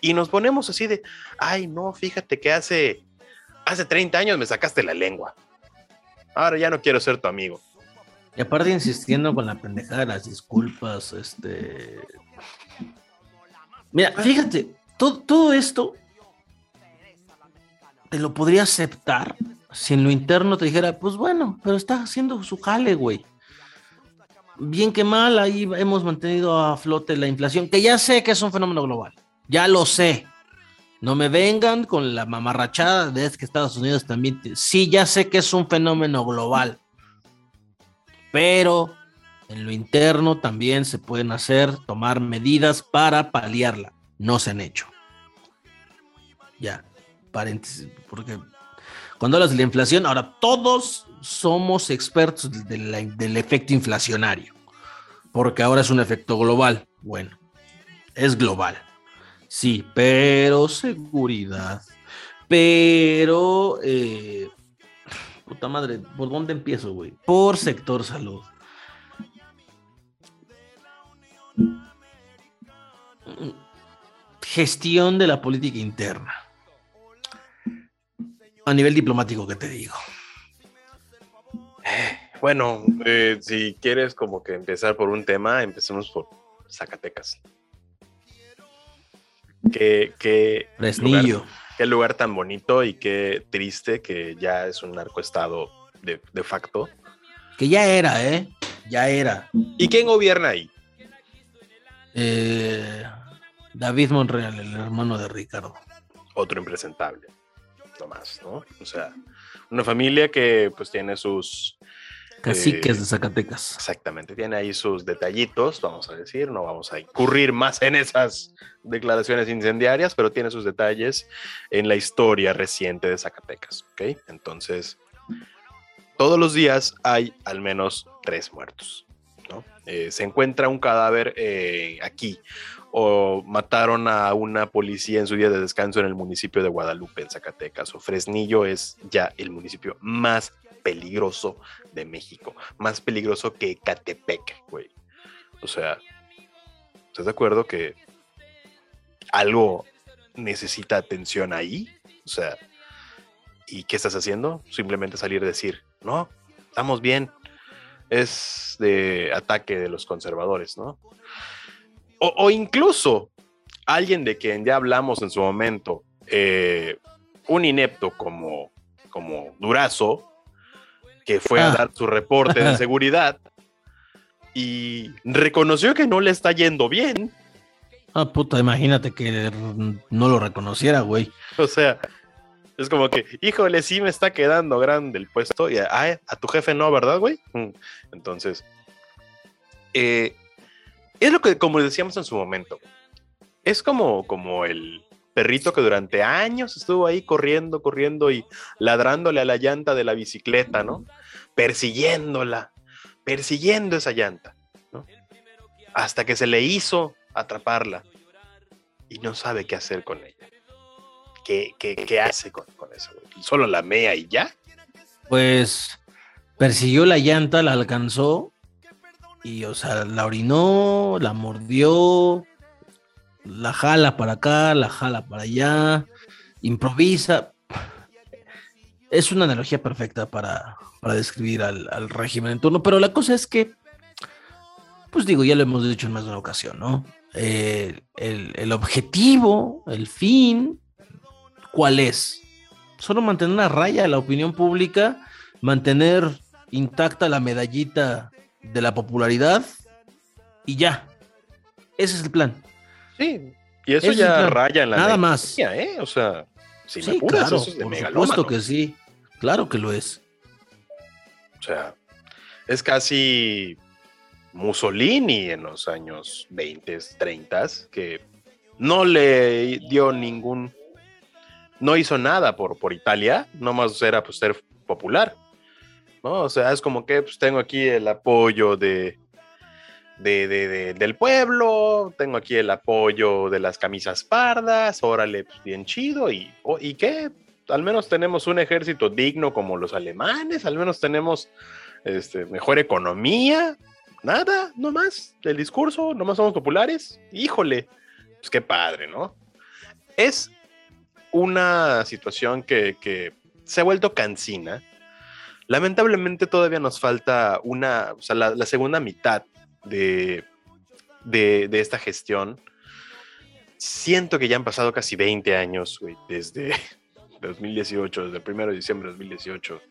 y nos ponemos así de, ay, no, fíjate que hace, hace 30 años me sacaste la lengua, ahora ya no quiero ser tu amigo. Y aparte insistiendo con la pendejada de las disculpas, este... Mira, fíjate, todo, todo esto te lo podría aceptar si en lo interno te dijera, pues bueno, pero está haciendo su jale, güey. Bien que mal, ahí hemos mantenido a flote la inflación, que ya sé que es un fenómeno global, ya lo sé, No me vengan con la mamarrachada de que Estados Unidos también. Sí, ya sé que es un fenómeno global, pero en lo interno también se pueden hacer, tomar medidas para paliarla. No se han hecho. Ya, paréntesis, porque cuando hablas de la inflación, ahora todos somos expertos del efecto inflacionario, porque ahora es un efecto global. Bueno, es global. Sí, pero seguridad. Pero, eh, puta madre, ¿por dónde empiezo, güey? Por sector salud. Gestión de la política interna. A nivel diplomático, ¿qué te digo? Bueno, eh, si quieres como que empezar por un tema, empecemos por Zacatecas. Fresnillo. Lugar, qué lugar tan bonito y qué triste que ya es un narcoestado de, de facto. Que ya era, ¿eh? Ya era. ¿Y quién gobierna ahí? Eh, David Monreal, el hermano de Ricardo. Otro impresentable, no más, ¿no? O sea, una familia que pues tiene sus Caciques eh, de Zacatecas. Exactamente, tiene ahí sus detallitos, vamos a decir, no vamos a incurrir más en esas declaraciones incendiarias, pero tiene sus detalles en la historia reciente de Zacatecas, ¿ok? Entonces, todos los días hay al menos tres muertos, ¿no? Eh, se encuentra un cadáver eh, aquí, o mataron a una policía en su día de descanso en el municipio de Guadalupe, en Zacatecas, o Fresnillo es ya el municipio más peligroso de México. Más peligroso que Catepec, güey. O sea, ¿estás de acuerdo que algo necesita atención ahí? O sea, ¿y qué estás haciendo? Simplemente salir a decir, no, estamos bien. Es de ataque de los conservadores, ¿no? O, incluso alguien de quien ya hablamos en su momento, eh, un inepto como, como Durazo, que fue a ah. dar su reporte de *laughs* seguridad y reconoció que no le está yendo bien. Ah, puta, imagínate que no lo reconociera, güey. *laughs* O sea, es como que, híjole, sí me está quedando grande el puesto. Y a, a tu jefe no, ¿verdad, güey? Mm. Entonces, eh, es lo que, como decíamos en su momento, es como, como el, perrito que durante años estuvo ahí corriendo, corriendo y ladrándole a la llanta de la bicicleta, ¿no? Persiguiéndola, persiguiendo esa llanta, ¿no? Hasta que se le hizo atraparla y no sabe qué hacer con ella. ¿Qué, qué, hace con, eso? ¿Solo la mea y ya? Pues persiguió la llanta, la alcanzó y, o sea, la orinó, la mordió, la jala para acá, la jala para allá, improvisa. Es una analogía perfecta para, describir al, régimen en turno, pero la cosa es que, pues digo, ya lo hemos dicho en más de una ocasión, ¿no? Eh, el, objetivo, el fin, ¿cuál es? Solo mantener una raya a la opinión pública, mantener intacta la medallita de la popularidad y ya. Ese es el plan. Sí, y eso, ya raya en la Nada más. ¿eh? O sea, si sí, claro, por supuesto que sí. Claro que lo es. O sea, es casi Mussolini en los años 20, 30, que no le dio ningún, no hizo nada por, por Italia, nomás era pues ser popular. ¿no? O sea, es como que pues, tengo aquí el apoyo de, de, del pueblo, tengo aquí el apoyo de las camisas pardas, órale, pues bien chido, y, ¿y qué? Al menos tenemos un ejército digno como los alemanes, al menos tenemos este, mejor economía, nada, no más, el discurso, nomás somos populares, híjole, pues qué padre, ¿no? Es una situación que se ha vuelto cansina. Lamentablemente todavía nos falta una, o sea, la segunda mitad de, de, esta gestión, siento que ya han pasado casi 20 años, desde *laughs* 2018, desde el 1 de diciembre de 2018,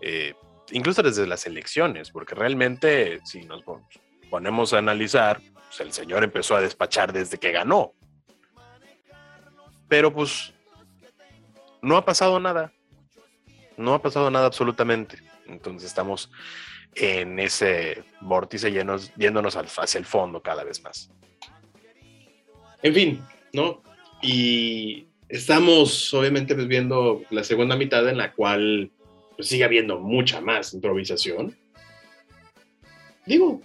eh, incluso desde las elecciones, porque realmente, si nos ponemos a analizar, pues el señor empezó a despachar desde que ganó. pero pues no ha pasado nada. No ha pasado nada absolutamente. Entonces estamos en ese vórtice llenos, yéndonos hacia el fondo cada vez más. En fin, ¿no? Y estamos obviamente pues, viendo la segunda mitad en la cual pues, sigue habiendo mucha más improvisación. Digo,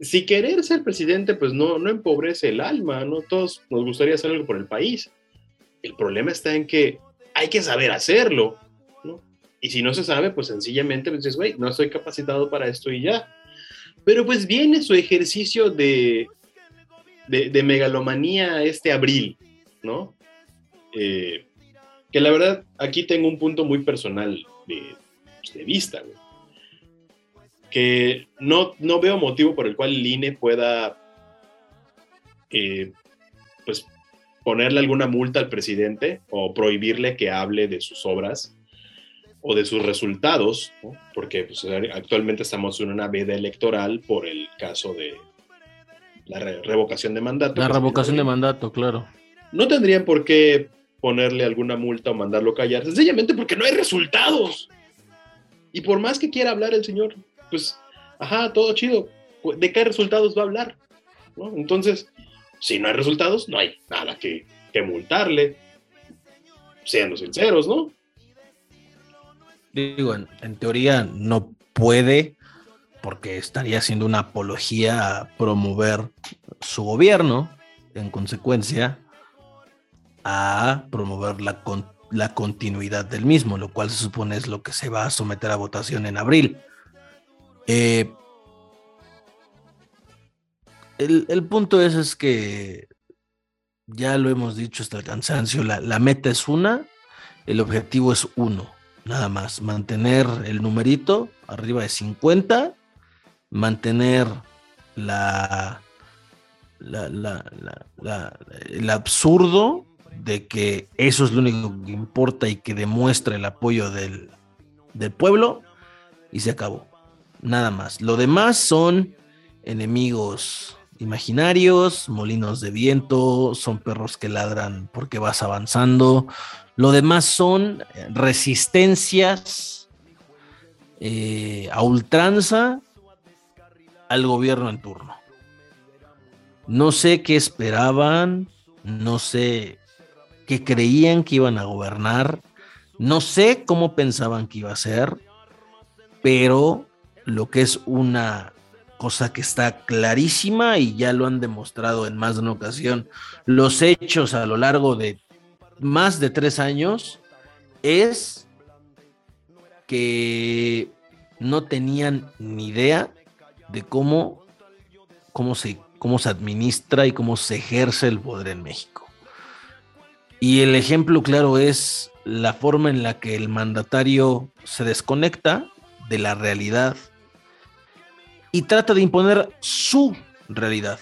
si querer ser presidente, pues no, no empobrece el alma, ¿no? Todos nos gustaría hacer algo por el país. El problema está en que hay que saber hacerlo. Y si no se sabe, pues sencillamente pues dices, güey, no estoy capacitado para esto y ya. Pero pues viene su ejercicio de, de, megalomanía este abril, ¿no? Eh, que la verdad, aquí tengo un punto muy personal de, pues, de vista, güey que no, no veo motivo por el cual el INE pueda eh, pues ponerle alguna multa al presidente o prohibirle que hable de sus obras o de sus resultados, porque pues, actualmente estamos en una veda electoral por el caso de la revocación de mandato. La revocación de mandato, claro. No tendrían por qué ponerle alguna multa o mandarlo callar, sencillamente porque no hay resultados. Y por más que quiera hablar el señor, pues, ajá, todo chido. ¿De qué resultados va a hablar? Entonces, si no hay resultados, no hay nada que, multarle. Siendo sinceros, ¿no? Digo, en, teoría no puede, porque estaría haciendo una apología a promover su gobierno, en consecuencia, a promover la, la continuidad del mismo, lo cual se supone es lo que se va a someter a votación en abril. Eh, el, punto es, es que ya lo hemos dicho hasta el cansancio, la, la, meta es una, el objetivo es uno, nada más, mantener el numerito arriba de 50, mantener la, el absurdo de que eso es lo único que importa y que demuestra el apoyo del, del pueblo y se acabó nada más. Lo demás son enemigos imaginarios, molinos de viento, son perros que ladran porque vas avanzando. Lo demás son resistencias eh, a ultranza al gobierno en turno. No sé qué esperaban, no sé qué creían que iban a gobernar, no sé cómo pensaban que iba a ser, pero lo que es una cosa que está clarísima y ya lo han demostrado en más de una ocasión los hechos a lo largo de más de tres años es que no tenían ni idea de cómo, cómo, se, cómo se administra y cómo se ejerce el poder en México. Y el ejemplo claro es la forma en la que el mandatario se desconecta de la realidad y trata de imponer su realidad,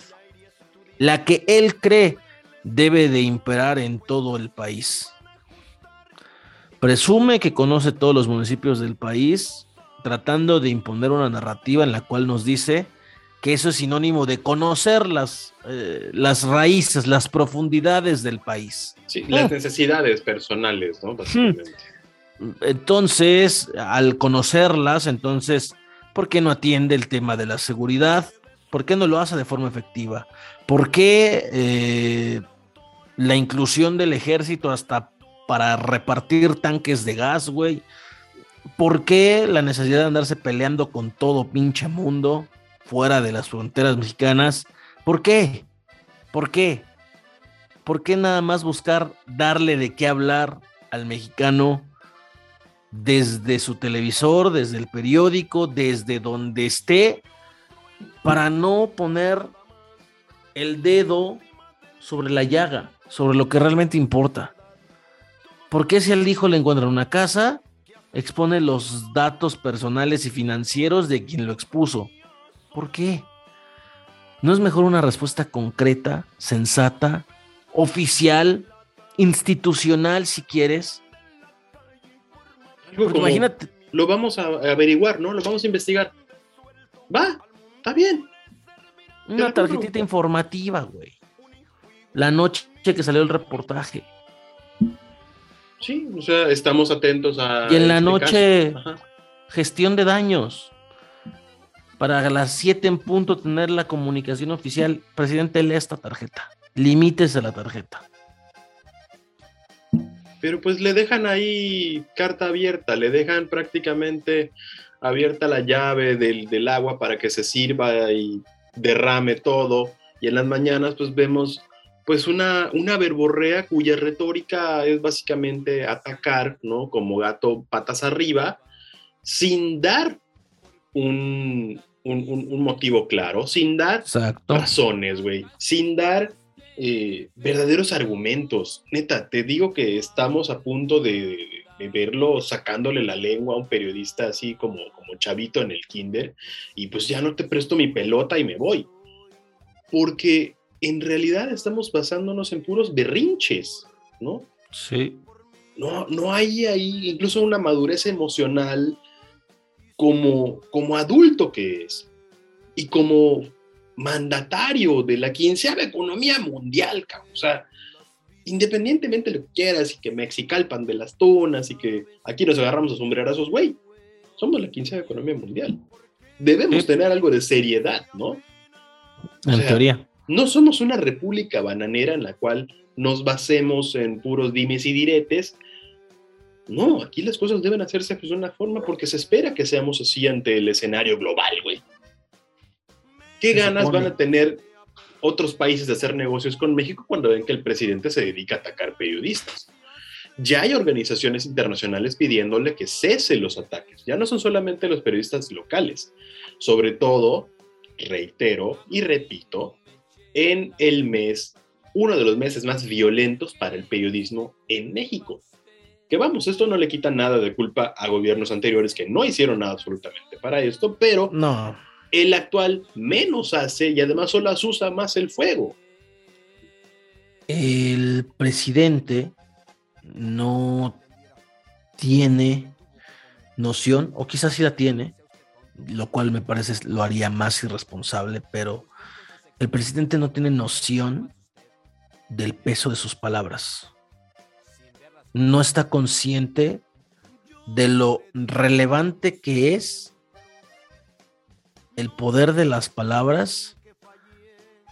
la que él cree debe de imperar en todo el país. Presume que conoce todos los municipios del país, tratando de imponer una narrativa en la cual nos dice que eso es sinónimo de conocer las, eh, las raíces, las profundidades del país. Sí, las ah. necesidades personales, ¿no? Entonces, al conocerlas, entonces ¿Por qué no atiende el tema de la seguridad? ¿Por qué no lo hace de forma efectiva? ¿Por qué eh, la inclusión del ejército hasta para repartir tanques de gas, güey? ¿Por qué la necesidad de andarse peleando con todo pinche mundo fuera de las fronteras mexicanas? ¿Por qué? ¿Por qué? ¿Por qué nada más buscar darle de qué hablar al mexicano desde su televisor, desde el periódico, desde donde esté, para no poner el dedo sobre la llaga, sobre lo que realmente importa. Porque si al hijo le encuentra una casa, expone los datos personales y financieros de quien lo expuso? ¿Por qué? ¿No es mejor una respuesta concreta, sensata, oficial, institucional si quieres? imagínate. Lo vamos a averiguar, ¿no? Lo vamos a investigar. Va, está bien. Una tarjetita informativa, güey. la noche que salió el reportaje. Sí, o sea, estamos atentos a. Y en la este noche, gestión de daños. Para las 7 en punto tener la comunicación oficial. Presidente, lee esta tarjeta. Límites a la tarjeta. Pero pues le dejan ahí carta abierta, le dejan prácticamente abierta la llave del, del agua para que se sirva y derrame todo. Y en las mañanas pues vemos pues una, una verborrea cuya retórica es básicamente atacar, ¿no? Como gato patas arriba, sin dar un, motivo claro, sin dar razones, güey, sin dar eh, verdaderos argumentos. Neta, te digo que estamos a punto de, verlo sacándole la lengua a un periodista así como, como chavito en el kinder, y pues ya no te presto mi pelota y me voy. Porque en realidad estamos basándonos en puros berrinches, ¿no? Sí. No, no hay ahí incluso una madurez emocional como, como adulto que es y como mandatario de la quinceava economía mundial, o sea, independientemente de lo que quieras y que Mexicalpan de las tunas y que aquí nos agarramos a sombrerazos, güey, somos la quinceava economía mundial. Debemos tener algo de seriedad, ¿no? en teoría. No somos una república bananera en la cual nos basemos en puros dimes y diretes. No, aquí las cosas deben hacerse pues, de una forma porque se espera que seamos así ante el escenario global, güey. ¿Qué ganas van a tener otros países de hacer negocios con México cuando ven que el presidente se dedica a atacar periodistas? Ya hay organizaciones internacionales pidiéndole que cese los ataques. Ya no son solamente los periodistas locales. Sobre todo, reitero y repito, en el mes, uno de los meses más violentos para el periodismo en México. Que vamos, esto no le quita nada de culpa a gobiernos anteriores que no hicieron nada absolutamente para esto, pero no. el actual menos hace y además solo asusa más el fuego. El presidente no tiene noción, o quizás sí la tiene, lo cual me parece lo haría más irresponsable, pero el presidente no tiene noción del peso de sus palabras. No está consciente de lo relevante que es el poder de las palabras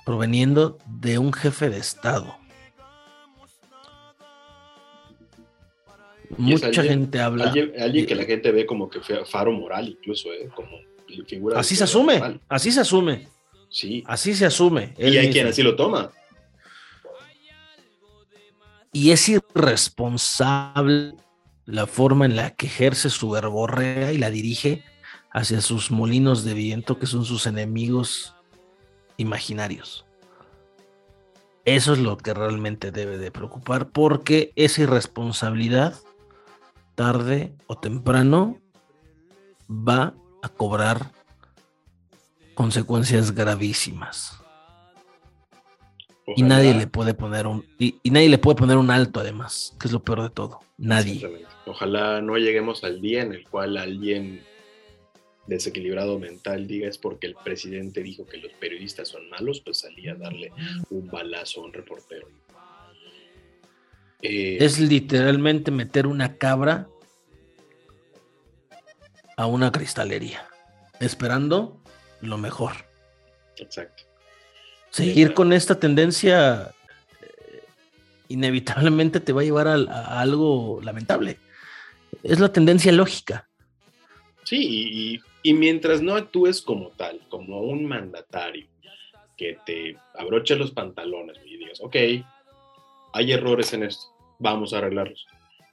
proveniendo de un jefe de Estado. Mucha gente habla. Alguien, que la gente ve como que faro moral, incluso, ¿eh? como figura. Así se asume, así se asume. Sí. Así se asume. Y hay quien así lo toma. Y es irresponsable la forma en la que ejerce su verborrea y la dirige hacia sus molinos de viento, que son sus enemigos imaginarios. Eso es lo que realmente debe de preocupar, porque esa irresponsabilidad, tarde o temprano, va a cobrar consecuencias gravísimas. Y nadie le puede poner un y, nadie le puede poner un alto además, que es lo peor de todo. Nadie. Ojalá no lleguemos al día en el cual alguien desequilibrado mental diga es porque el presidente dijo que los periodistas son malos, pues salía a darle un balazo a un reportero. Eh, es literalmente meter una cabra a una cristalería, esperando lo mejor. Exacto. Seguir con esta tendencia eh, inevitablemente te va a llevar a, algo lamentable. Es la tendencia lógica. Sí, y, mientras no actúes como tal, como un mandatario, que te abroche los pantalones y digas, ok, hay errores en esto, vamos a arreglarlos,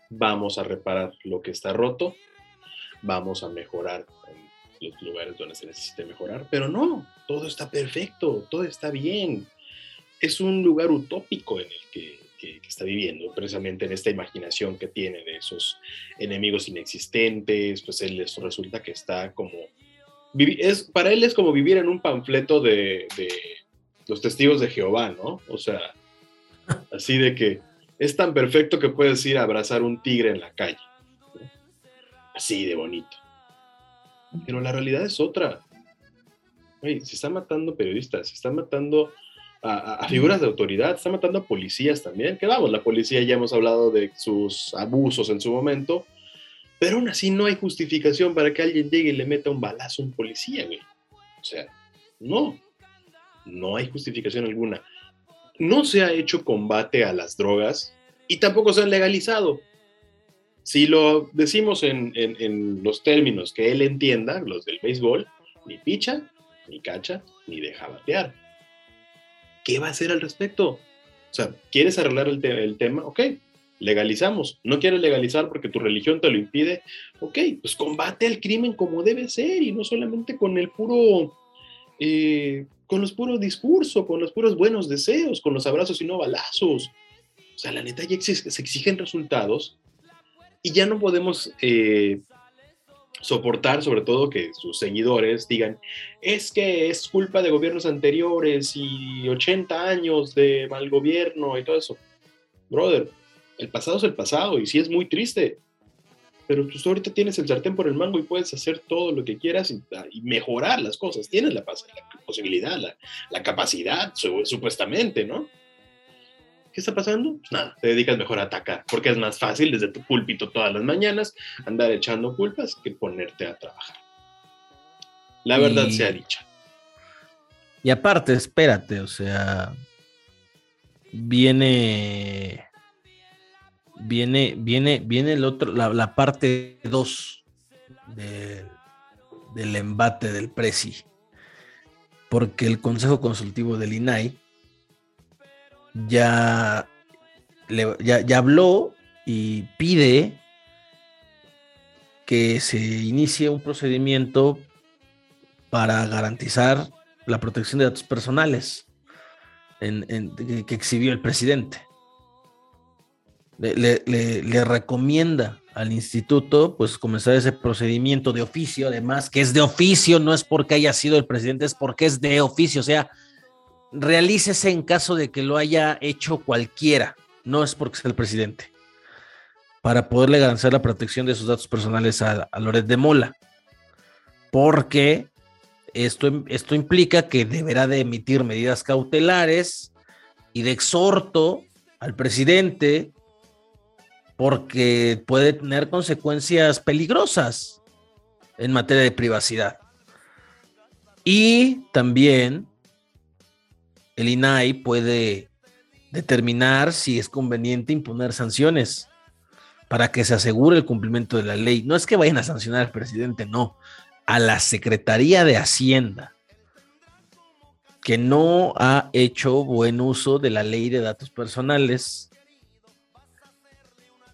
vamos a reparar lo que está roto, vamos a mejorar los lugares donde se necesite mejorar, pero no, todo está perfecto, todo está bien. Es un lugar utópico en el que, está viviendo, precisamente en esta imaginación que tiene de esos enemigos inexistentes, pues él resulta que está como... Es, para él es como vivir en un panfleto de los testigos de Jehová, ¿no? O sea, así de que es tan perfecto que puedes ir a abrazar un tigre en la calle. Así de bonito. Pero la realidad es otra. se están matando periodistas, se están matando a, figuras de autoridad, está matando a policías también, que vamos, la policía ya hemos hablado de sus abusos en su momento, pero aún así no hay justificación para que alguien llegue y le meta un balazo a un policía, güey. O sea, no, no hay justificación alguna. No se ha hecho combate a las drogas y tampoco se han legalizado. Si lo decimos en, en los términos que él entienda, los del béisbol, ni picha, ni cacha, ni deja batear ¿qué va a hacer al respecto? O sea, ¿quieres arreglar el, tema? Ok, legalizamos. ¿No quieres legalizar porque tu religión te lo impide? Ok, pues combate el crimen como debe ser y no solamente con el puro, eh, con los puros discursos, con los puros buenos deseos, con los abrazos y no balazos. O sea, la neta ya se exigen resultados y ya no podemos eh, soportar sobre todo que sus seguidores digan, es que es culpa de gobiernos anteriores y 80 años de mal gobierno y todo eso. Brother, el pasado es el pasado y sí es muy triste, pero tú ahorita tienes el sartén por el mango y puedes hacer todo lo que quieras y, mejorar las cosas. Tienes la, posibilidad, la, la capacidad, supuestamente, ¿no? ¿Qué está pasando? Pues nada, te dedicas mejor a atacar, porque es más fácil desde tu púlpito todas las mañanas andar echando culpas que ponerte a trabajar. La verdad sea dicha. Y aparte, espérate, o sea, viene, viene, viene, viene el otro, la, parte 2 del embate del Prezi, porque el Consejo Consultivo del INAI ya, ya, habló y pide que se inicie un procedimiento para garantizar la protección de datos personales que exhibió el presidente. Le, le, recomienda al instituto pues comenzar ese procedimiento de oficio, además que es de oficio, no es porque haya sido el presidente, es porque es de oficio, o sea, realícese en caso de que lo haya hecho cualquiera, no es porque sea el presidente, para poderle garantizar la protección de sus datos personales a, Loret de Mola. Porque esto, esto implica que deberá de emitir medidas cautelares y de exhorto al presidente porque puede tener consecuencias peligrosas en materia de privacidad. Y también el INAI puede determinar si es conveniente imponer sanciones para que se asegure el cumplimiento de la ley. No es que vayan a sancionar al presidente, no, a la Secretaría de Hacienda, que no ha hecho buen uso de la ley de datos personales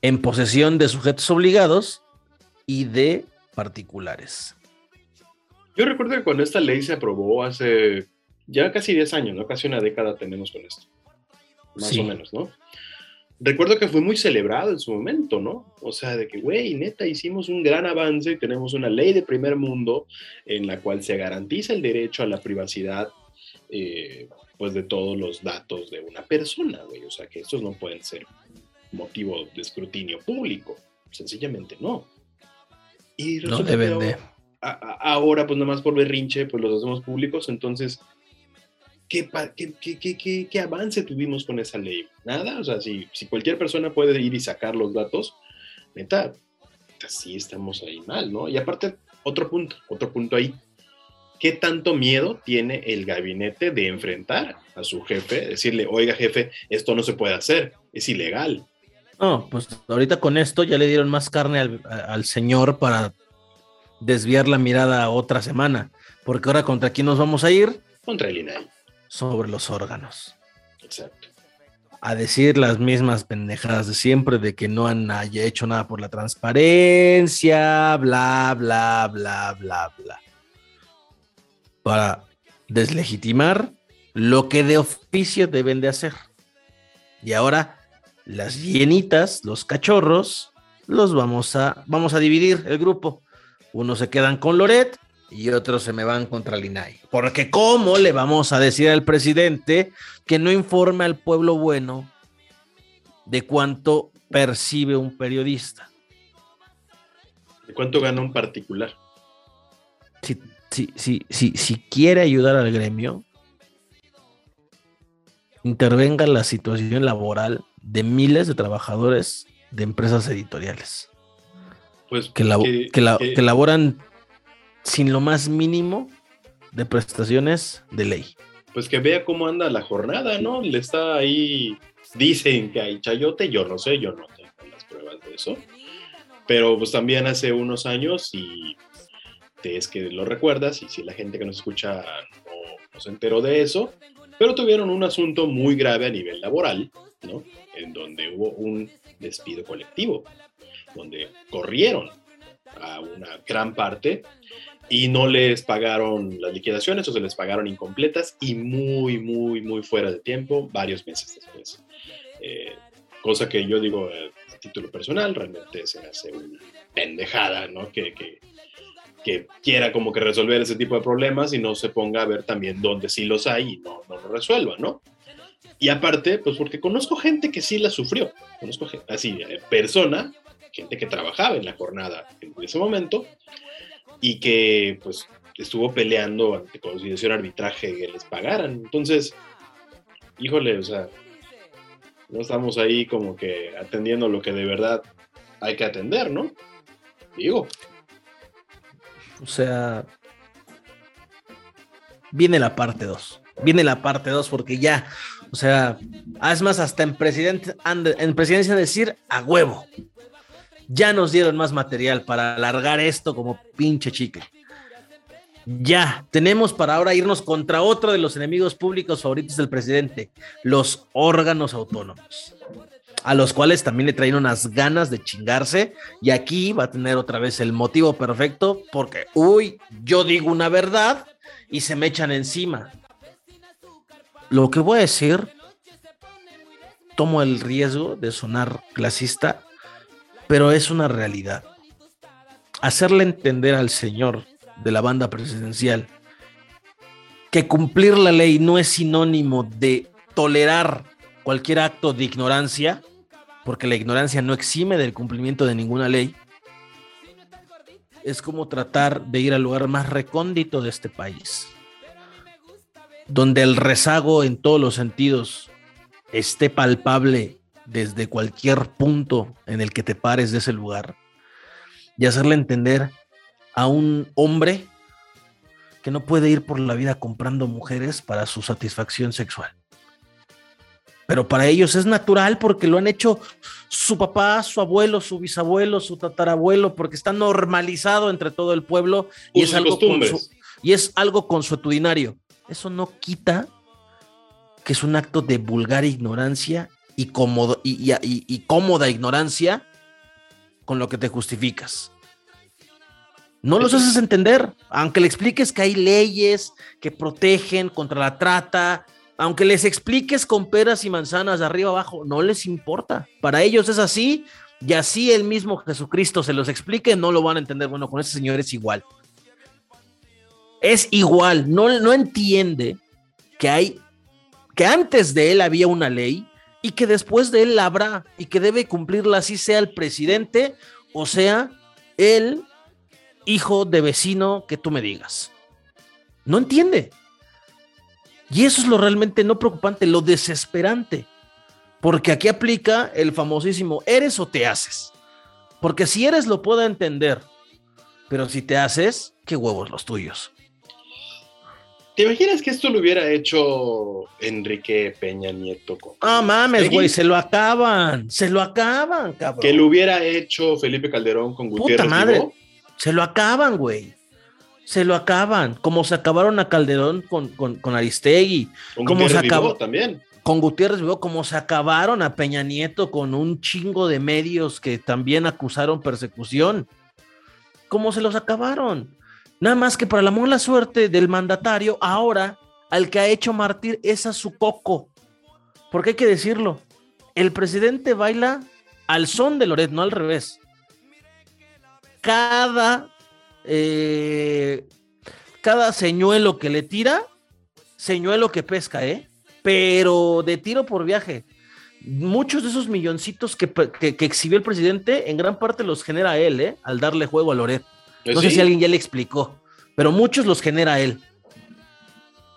en posesión de sujetos obligados y de particulares. Yo recuerdo que cuando esta ley se aprobó hace ya casi 10 años, ¿no? Casi una década tenemos con esto. Más o menos, ¿no? Recuerdo que fue muy celebrado en su momento, ¿no? O sea, de que, güey, neta, hicimos un gran avance y tenemos una ley de primer mundo en la cual se garantiza el derecho a la privacidad, eh, pues, de todos los datos de una persona, güey. O sea, que estos no pueden ser motivo de escrutinio público. Sencillamente no. Y no deben de. Ahora, pues, nada más por berrinche, pues los hacemos públicos, entonces ¿qué, qué, avance tuvimos con esa ley? Nada, o sea, si, si cualquier persona puede ir y sacar los datos, neta, así estamos ahí mal, ¿no? Y aparte, otro punto, otro punto ahí. ¿Qué tanto miedo tiene el gabinete de enfrentar a su jefe? Decirle, oiga jefe, esto no se puede hacer, es ilegal. No, pues ahorita con esto ya le dieron más carne al, al señor para desviar la mirada a otra semana, porque ahora contra quién nos vamos a ir? Contra el INAI sobre los órganos. Exacto. A decir las mismas pendejadas de siempre de que no han hecho nada por la transparencia, bla, bla, bla, bla, bla. Para deslegitimar lo que de oficio deben de hacer. Y ahora las llenitas, los cachorros, los vamos a, vamos a dividir el grupo. Unos se quedan con Loret y otros se me van contra el INAI. Porque ¿cómo le vamos a decir al presidente que no informe al pueblo bueno de cuánto percibe un periodista? ¿De cuánto gana un particular? Si, si, si, si quiere ayudar al gremio, intervenga la situación laboral de miles de trabajadores de empresas editoriales. Pues que, que, laboran sin lo más mínimo de prestaciones de ley. Pues que vea cómo anda la jornada, ¿no? Le está ahí, dicen que hay chayote, yo no sé, yo no tengo las pruebas de eso. Pero pues también hace unos años, y es que lo recuerdas, y si la gente que nos escucha no, se enteró de eso, pero tuvieron un asunto muy grave a nivel laboral, ¿no? En donde hubo un despido colectivo, donde corrieron a una gran parte y no les pagaron las liquidaciones o se les pagaron incompletas y muy, muy, muy fuera de tiempo, varios meses después. Eh, cosa que yo digo a título personal, realmente se hace una pendejada, ¿no? Que, que, que, quiera como que resolver ese tipo de problemas y no se ponga a ver también dónde sí los hay y no, no lo resuelva, ¿no? Y aparte, pues porque conozco gente que sí la sufrió, conozco así, eh, persona, gente que trabajaba en la jornada en ese momento y que pues estuvo peleando ante conciliación arbitraje que les pagaran. Entonces, híjole, o sea, no estamos ahí como que atendiendo lo que de verdad hay que atender, ¿no? Digo. O sea, viene la parte 2. Viene la parte 2 porque ya, o sea, es más, hasta en, presidente, en presidencia decir a huevo. Ya nos dieron más material para alargar esto como pinche chique. Ya, tenemos para ahora irnos contra otro de los enemigos públicos favoritos del presidente, los órganos autónomos, a los cuales también le traen unas ganas de chingarse y aquí va a tener otra vez el motivo perfecto porque, uy, yo digo una verdad y se me echan encima. Lo que voy a decir, tomo el riesgo de sonar clasista, pero es una realidad. Hacerle entender al Señor de la banda presidencial que cumplir la ley no es sinónimo de tolerar cualquier acto de ignorancia, porque la ignorancia no exime del cumplimiento de ninguna ley, es como tratar de ir al lugar más recóndito de este país, donde el rezago en todos los sentidos esté palpable desde cualquier punto en el que te pares de ese lugar y hacerle entender a un hombre que no puede ir por la vida comprando mujeres para su satisfacción sexual. Pero para ellos es natural porque lo han hecho su papá, su abuelo, su bisabuelo, su tatarabuelo, porque está normalizado entre todo el pueblo y es, algo y es algo consuetudinario. Eso no quita que es un acto de vulgar ignorancia y, cómodo, y, cómoda ignorancia con lo que te justificas. No los haces entender, aunque le expliques que hay leyes que protegen contra la trata, aunque les expliques con peras y manzanas de arriba abajo, no les importa. Para ellos es así y así el mismo Jesucristo se los explique, no lo van a entender. Bueno, con ese señor es igual. Es igual, no, no entiende que hay, que antes de él había una ley y que después de él la habrá y que debe cumplirla así sea el presidente o sea el hijo de vecino que tú me digas. No entiende. Y eso es lo realmente no preocupante, lo desesperante. Porque aquí aplica el famosísimo eres o te haces. Porque si eres lo puedo entender, pero si te haces, qué huevos los tuyos. ¿Te imaginas que esto lo hubiera hecho Enrique Peña Nieto? Con ah, mames, güey, se lo acaban, se lo acaban, cabrón. Que lo hubiera hecho Felipe Calderón con Gutiérrez. Puta madre, se lo acaban, güey. Se lo acaban, como se acabaron a Calderón con, con, Aristegui. Con como se acabó también. Con Gutiérrez Vivo, como se acabaron a Peña Nieto con un chingo de medios que también acusaron persecución. ¿Cómo se los acabaron? Nada más que para la mala suerte del mandatario, ahora al que ha hecho martir es a su coco. Porque hay que decirlo, el presidente baila al son de Loret, no al revés. Cada, eh, cada señuelo que le tira, señuelo que pesca, ¿eh? Pero de tiro por viaje. Muchos de esos milloncitos que, exhibió el presidente, en gran parte los genera él, ¿eh? Al darle juego a Loret. No sé si alguien ya le explicó, pero muchos los genera él.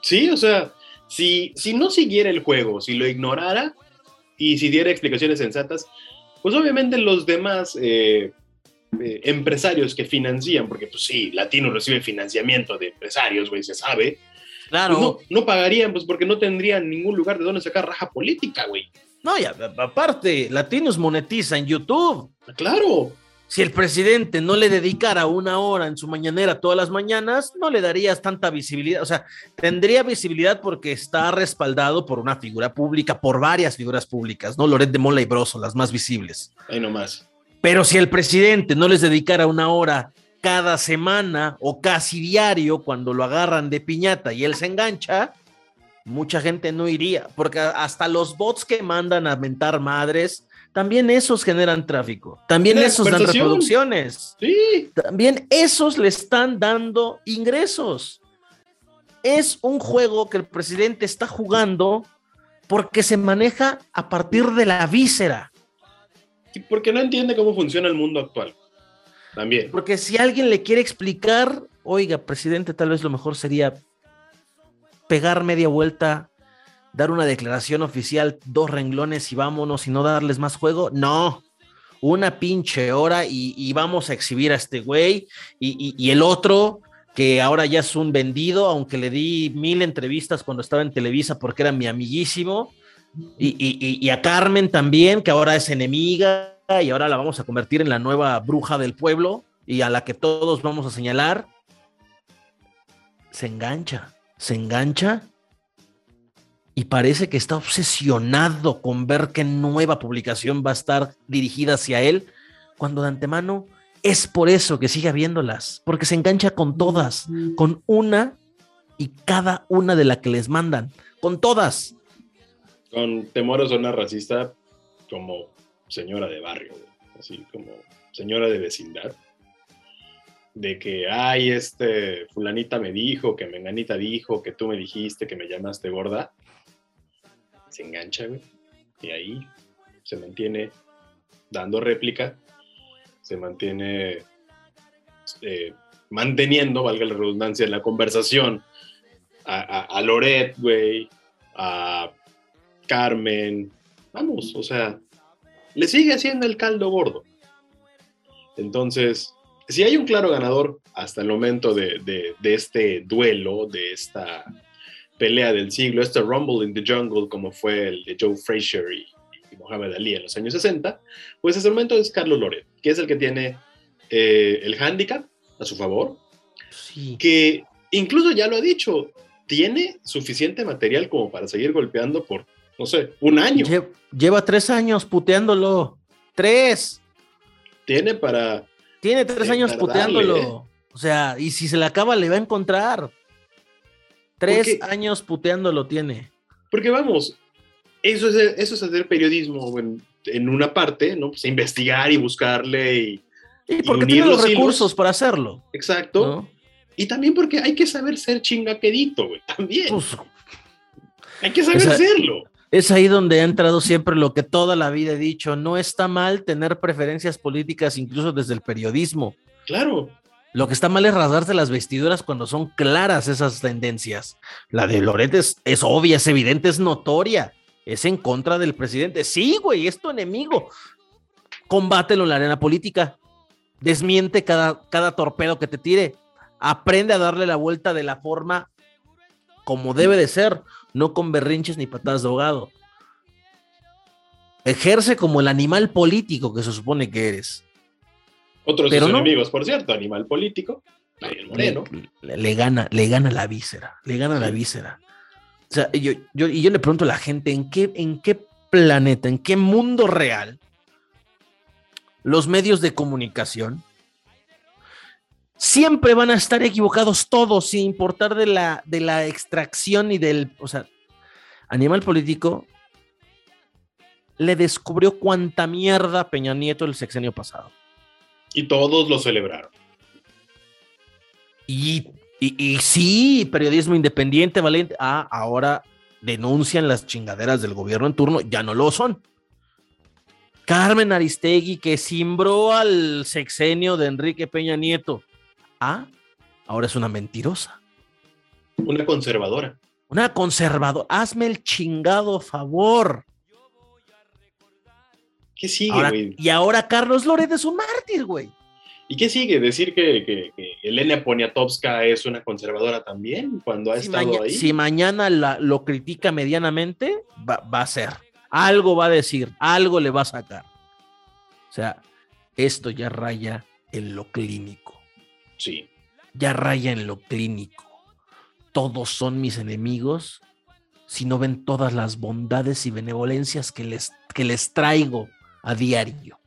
Sí, o sea, si, si no siguiera el juego, si lo ignorara y si diera explicaciones sensatas, pues obviamente los demás eh, eh, empresarios que financian, porque pues sí, Latino recibe financiamiento de empresarios, güey, se sabe. Claro. Pues no, no, pagarían, pues porque no tendrían ningún lugar de donde sacar raja política, güey. No, ya, aparte, Latinos monetiza en YouTube. Claro. Si el presidente no le dedicara una hora en su mañanera todas las mañanas, no le darías tanta visibilidad. O sea, tendría visibilidad porque está respaldado por una figura pública, por varias figuras públicas, ¿no? Loret de Mola y Broso, las más visibles. Ahí nomás. Pero si el presidente no les dedicara una hora cada semana o casi diario cuando lo agarran de piñata y él se engancha, mucha gente no iría, porque hasta los bots que mandan a mentar madres también esos generan tráfico, también esos dan reproducciones, sí. también esos le están dando ingresos. Es un juego que el presidente está jugando porque se maneja a partir de la víscera. Y porque no entiende cómo funciona el mundo actual. También. Porque si alguien le quiere explicar, oiga, presidente, tal vez lo mejor sería pegar media vuelta dar una declaración oficial, dos renglones y vámonos y no darles más juego. No, una pinche hora y, vamos a exhibir a este güey y, el otro que ahora ya es un vendido, aunque le di mil entrevistas cuando estaba en Televisa porque era mi amiguísimo, y, a Carmen también, que ahora es enemiga y ahora la vamos a convertir en la nueva bruja del pueblo y a la que todos vamos a señalar, se engancha, se engancha y parece que está obsesionado con ver qué nueva publicación va a estar dirigida hacia él, cuando de antemano es por eso que sigue viéndolas, porque se engancha con todas, con una y cada una de las que les mandan, con todas. Con temor a sonar racista como señora de barrio, así como señora de vecindad de que, ay, este, fulanita me dijo, que menganita dijo, que tú me dijiste, que me llamaste gorda se engancha, güey. Y ahí se mantiene dando réplica, se mantiene eh, manteniendo, valga la redundancia, en la conversación a, a, Loret, güey, a Carmen, vamos, o sea, le sigue haciendo el caldo gordo. Entonces, si hay un claro ganador hasta el momento de, de este duelo, de esta pelea del siglo, este Rumble in the Jungle, como fue el de Joe Frazier y, Mohamed Ali en los años 60, pues el momento es Carlos Loret, que es el que tiene eh, el handicap a su favor, sí. que incluso ya lo ha dicho, tiene suficiente material como para seguir golpeando por, no sé, un año. lleva tres años puteándolo. Tres. Tiene para. Tiene tres años puteándolo. ¿eh? O sea, y si se le acaba, le va a encontrar. Tres años puteando lo tiene. Porque vamos, eso es, eso es hacer periodismo en, una parte, ¿no? Pues investigar y buscarle y. Y porque tiene los, recursos para hacerlo. Exacto. Y también porque hay que saber ser chingaquedito, güey, también. Pues, hay que saber hacerlo. Es ahí donde ha entrado siempre lo que toda la vida he dicho, no está mal tener preferencias políticas incluso desde el periodismo. Claro. Lo que está mal es rasgarse las vestiduras cuando son claras esas tendencias. La de Loret es, obvia, es evidente, es notoria. Es en contra del presidente. Sí, güey, es tu enemigo. Combátelo en la arena política. Desmiente cada, cada torpedo que te tire. Aprende a darle la vuelta de la forma como debe de ser, no con berrinches ni patadas de ahogado. Ejerce como el animal político que se supone que eres. Otros enemigos, por cierto, animal político, Le, gana, le gana la víscera, le gana la víscera. O sea, yo, yo, y yo le pregunto a la gente, ¿en qué, ¿en qué planeta, en qué mundo real los medios de comunicación siempre van a estar equivocados todos, sin importar de la, de la extracción y del, o sea, animal político le descubrió cuánta mierda Peña Nieto el sexenio pasado. Y todos lo celebraron. Y, y, sí, periodismo independiente, valiente. Ah, ahora denuncian las chingaderas del gobierno en turno, ya no lo son. Carmen Aristegui, que simbró al sexenio de Enrique Peña Nieto. Ah, ahora es una mentirosa. Una conservadora. Una conservadora. Hazme el chingado favor. ¿Qué sigue, güey? y ahora Carlos Loret es un mártir, güey. ¿Y qué sigue? ¿Decir que, que- que Elena Poniatowska es una conservadora también cuando ha Si, estado maña- ahí? si mañana la- lo critica medianamente, va, va a ser. Algo va a decir, algo le va a sacar. O sea, esto ya raya en lo clínico. Sí. Ya raya en lo clínico. Todos son mis enemigos si no ven todas las bondades y benevolencias que les, que les traigo a diario.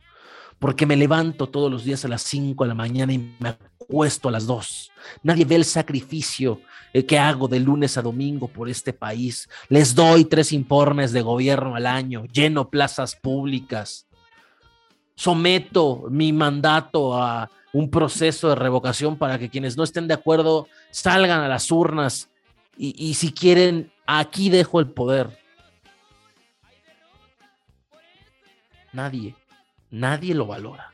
Porque me levanto todos los días a las 5 de la mañana y me acuesto a las 2. Nadie ve el sacrificio eh, que hago de lunes a domingo por este país. Les doy tres informes de gobierno al año, lleno plazas públicas. Someto mi mandato a un proceso de revocación para que quienes no estén de acuerdo salgan a las urnas y, y si quieren, aquí dejo el poder. Nadie, nadie lo valora.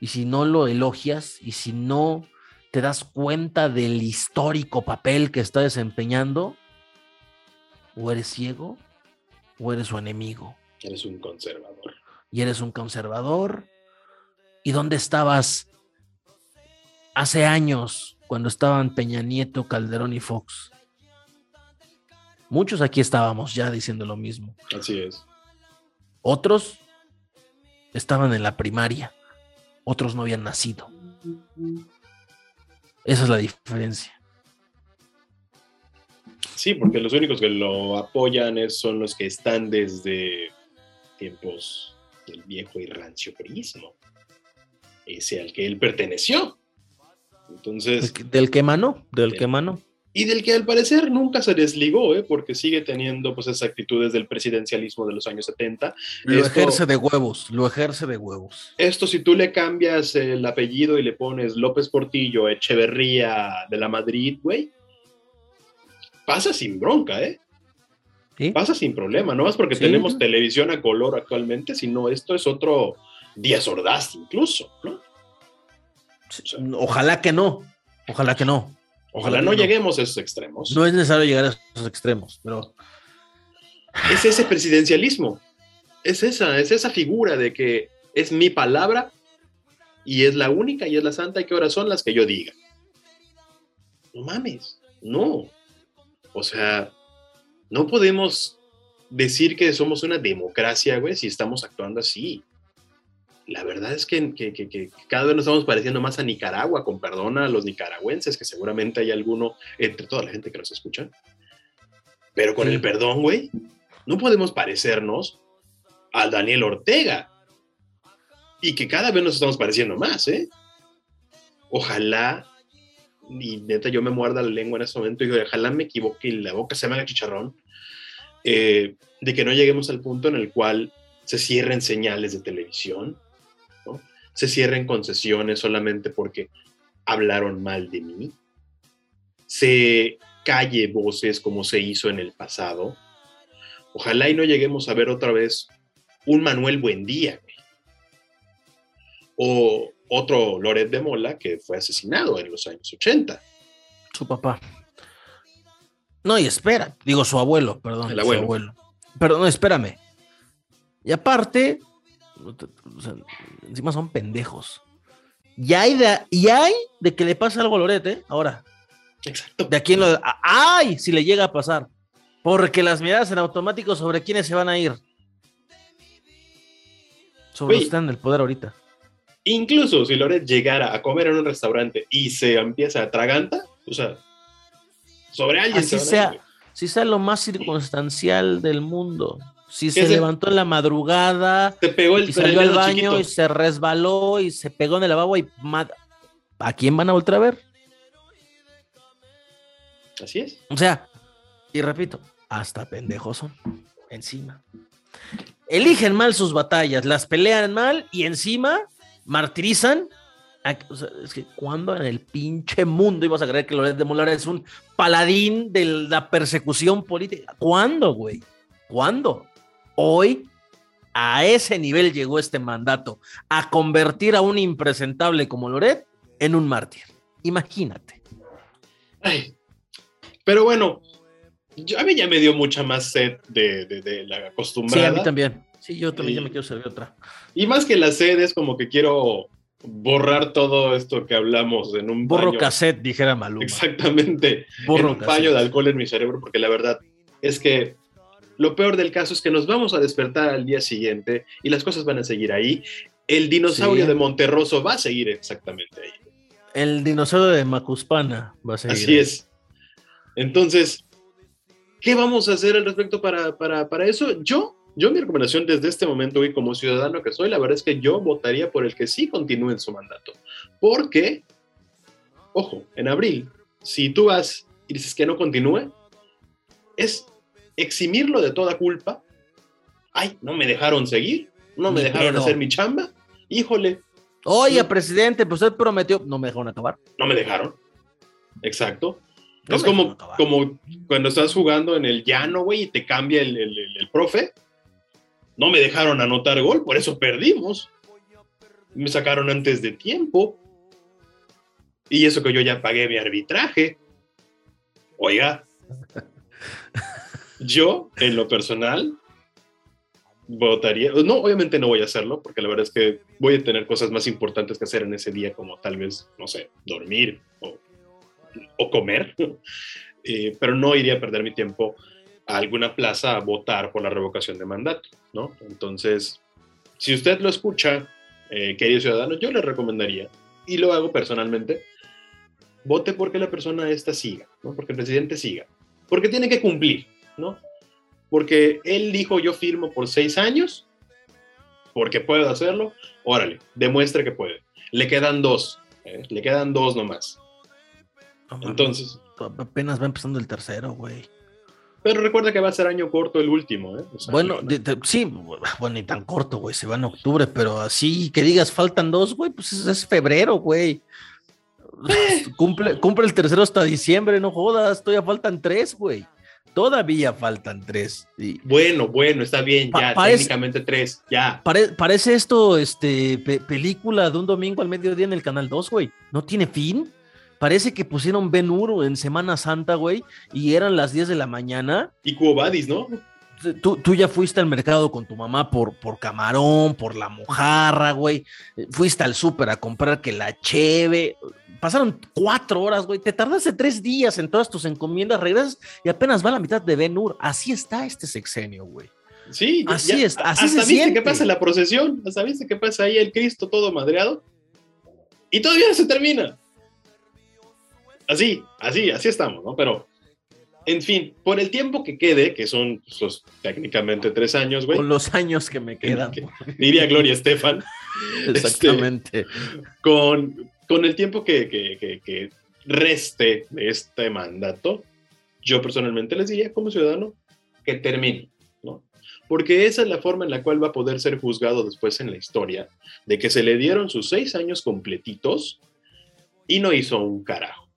Y si no lo elogias y si no te das cuenta del histórico papel que está desempeñando, o eres ciego o eres su enemigo Eres un conservador. y eres un conservador. ¿Y dónde estabas hace años cuando estaban Peña Nieto, Calderón y Fox? Muchos aquí estábamos ya diciendo lo mismo. Así es. Otros estaban en la primaria, otros no habían nacido. Esa es la diferencia. Sí, porque los únicos que lo apoyan es- son los que están desde tiempos del viejo y rancio. Ese al que él perteneció. Entonces, Del que- mano, del Del- que mano. Y del que al parecer nunca se desligó, ¿eh? porque sigue teniendo pues esas actitudes del presidencialismo de los años 70. Lo Esto- ejerce de huevos, lo ejerce de huevos. Esto si tú le cambias el apellido y le pones López Portillo, Echeverría de la Madrid, güey, pasa sin bronca, ¿eh? ¿sí? Pasa sin problema, no más porque Sí. tenemos televisión a color actualmente, sino esto es otro Díaz Ordaz incluso, ¿no? Ojalá que no, ojalá que no. Ojalá no lleguemos a esos extremos. No es necesario llegar a esos extremos, pero Es ese presidencialismo, es esa, es esa figura de que es mi palabra y es la única y es la santa y que ahora son las que yo diga. No mames, no. O sea, no podemos decir que somos una democracia, güey, si estamos actuando así. La verdad es que, que- que- que cada vez nos estamos pareciendo más a Nicaragua, con perdón a los nicaragüenses, que seguramente hay alguno entre toda la gente que nos escucha. Pero con el perdón, güey, no podemos parecernos a Daniel Ortega. Y que cada vez nos estamos pareciendo más, ¿eh? Ojalá, y neta yo me muerda la lengua en este momento y ojalá me equivoque y la boca se me haga chicharrón, eh, de que no lleguemos al punto en el cual se cierren señales de televisión. Se cierren concesiones solamente porque hablaron mal de mí, se calle voces como se hizo en el pasado. Ojalá y no lleguemos a ver otra vez un Manuel Buendía. O otro Loret de Mola que fue asesinado en los años 80. su papá. No, y espera, digo su abuelo, perdón. El abuelo. Su abuelo. Pero no, espérame. Y aparte, o sea, encima son pendejos. Y hay de, y hay de que le pase algo a Loret, ¿eh? Ahora, Exacto. de aquí en lo. ¡Ay! Si le llega a pasar. Porque las miradas en automático sobre quiénes se van a ir. Sobre Oye. los que están en el poder ahorita. Incluso si Loret llegara a comer en un restaurante y se empieza a atraganta, o sea, sobre alguien. Así se sea. Si sea lo más circunstancial del mundo. Si se se- levantó en la madrugada Te pegó el y salió al baño chiquito. y se resbaló y se pegó en el lavabo y ¿a quién van a volver a ver? Así es. O sea, y repito, hasta pendejos son encima. Eligen mal sus batallas, las pelean mal y encima martirizan. a- o sea, es que cuando en el pinche mundo ibas a creer que Loret de Molar es un paladín de la persecución política. ¿Cuándo, güey? ¿Cuándo? Hoy a ese nivel llegó este mandato, a convertir a un impresentable como Loret en un mártir. Imagínate. Ay, Pero bueno, a mí ya me dio mucha más sed de, de, la acostumbrada. Sí, a mí también. Sí, yo también ya me quiero servir otra. Y más que la sed es como que quiero borrar todo esto que hablamos en un Borro cassette, dijera Maluma. Exactamente. Borro un baño de alcohol en mi cerebro, porque la verdad es que lo peor del caso es que nos vamos a despertar al día siguiente y las cosas van a seguir ahí. El dinosaurio de Monterroso va a seguir exactamente ahí. El dinosaurio de Macuspana va a seguir. Así es. Entonces, ¿qué vamos a hacer al respecto para, para, para eso? Yo yo mi recomendación desde este momento y como ciudadano que soy, la verdad es que yo votaría por el que sí continúe en su mandato. Porque, ojo, en abril, si tú vas y dices que no continúe, es eximirlo de toda culpa. Ay, no me dejaron seguir, no me dejaron hacer mi chamba. Híjole. Oye, presidente, pues él prometió, no me dejaron acabar. No me dejaron. Exacto. es como, como cuando estás jugando en el llano, güey, y te cambia el, el profe no me dejaron anotar gol, por eso perdimos. Me sacaron antes de tiempo. Y eso que yo ya pagué mi arbitraje. Oiga, *laughs* yo en lo personal votaría, no, obviamente no voy a hacerlo, porque la verdad es que voy a tener cosas más importantes que hacer en ese día, como tal vez, no sé, dormir o, comer, *laughs* eh, pero no iría a perder mi tiempo a alguna plaza a votar por la revocación de mandato, ¿no? Entonces, si usted lo escucha, eh, querido ciudadano, yo le recomendaría, y lo hago personalmente, vote porque la persona esta siga, ¿no? Porque el presidente siga, porque tiene que cumplir, ¿no? Porque él dijo yo firmo por seis años, porque puedo hacerlo, órale, demuestre que puede. Le quedan dos, ¿eh? le quedan dos nomás. Entonces... Apenas va empezando el tercero, güey. Pero recuerda que va a ser año corto el último, ¿eh? bueno, sí, bueno, ni tan corto, güey, se va en octubre, pero así que digas faltan dos, güey, pues es, febrero, güey. Eh. Cumple, cumple el tercero hasta diciembre, no jodas, todavía faltan tres, güey. Todavía faltan tres. Bueno, bueno, está bien, ya, técnicamente tres, ya. parece esto, este, película de un domingo al mediodía en el Canal 2, güey. ¿No tiene fin? Parece que pusieron Ben Hur en Semana Santa, güey, y eran las 10 de la mañana. Y Cuobadis, ¿no? Tú, tú, ya fuiste al mercado con tu mamá por, por camarón, por la mojarra, güey. Fuiste al súper a comprar que la cheve. Pasaron cuatro horas, güey. Te tardaste tres días en todas tus encomiendas, regresas y apenas va la mitad de Ben Hur. Así está este sexenio, güey. Sí, así está. Así hasta viste que pasa la procesión, hasta viste que pasa ahí el Cristo todo madreado. Y todavía no se termina así, así, así estamos, ¿no? Pero, en fin, por el tiempo que quede, que son pues, técnicamente tres años, güey. Con los años que me quedan. diría Gloria Estefan. *laughs* Exactamente. Este, con, con el tiempo que, que, que, reste de este mandato, yo personalmente les diría como ciudadano que termine, ¿no? Porque esa es la forma en la cual va a poder ser juzgado después en la historia, de que se le dieron sus seis años completitos y no hizo un carajo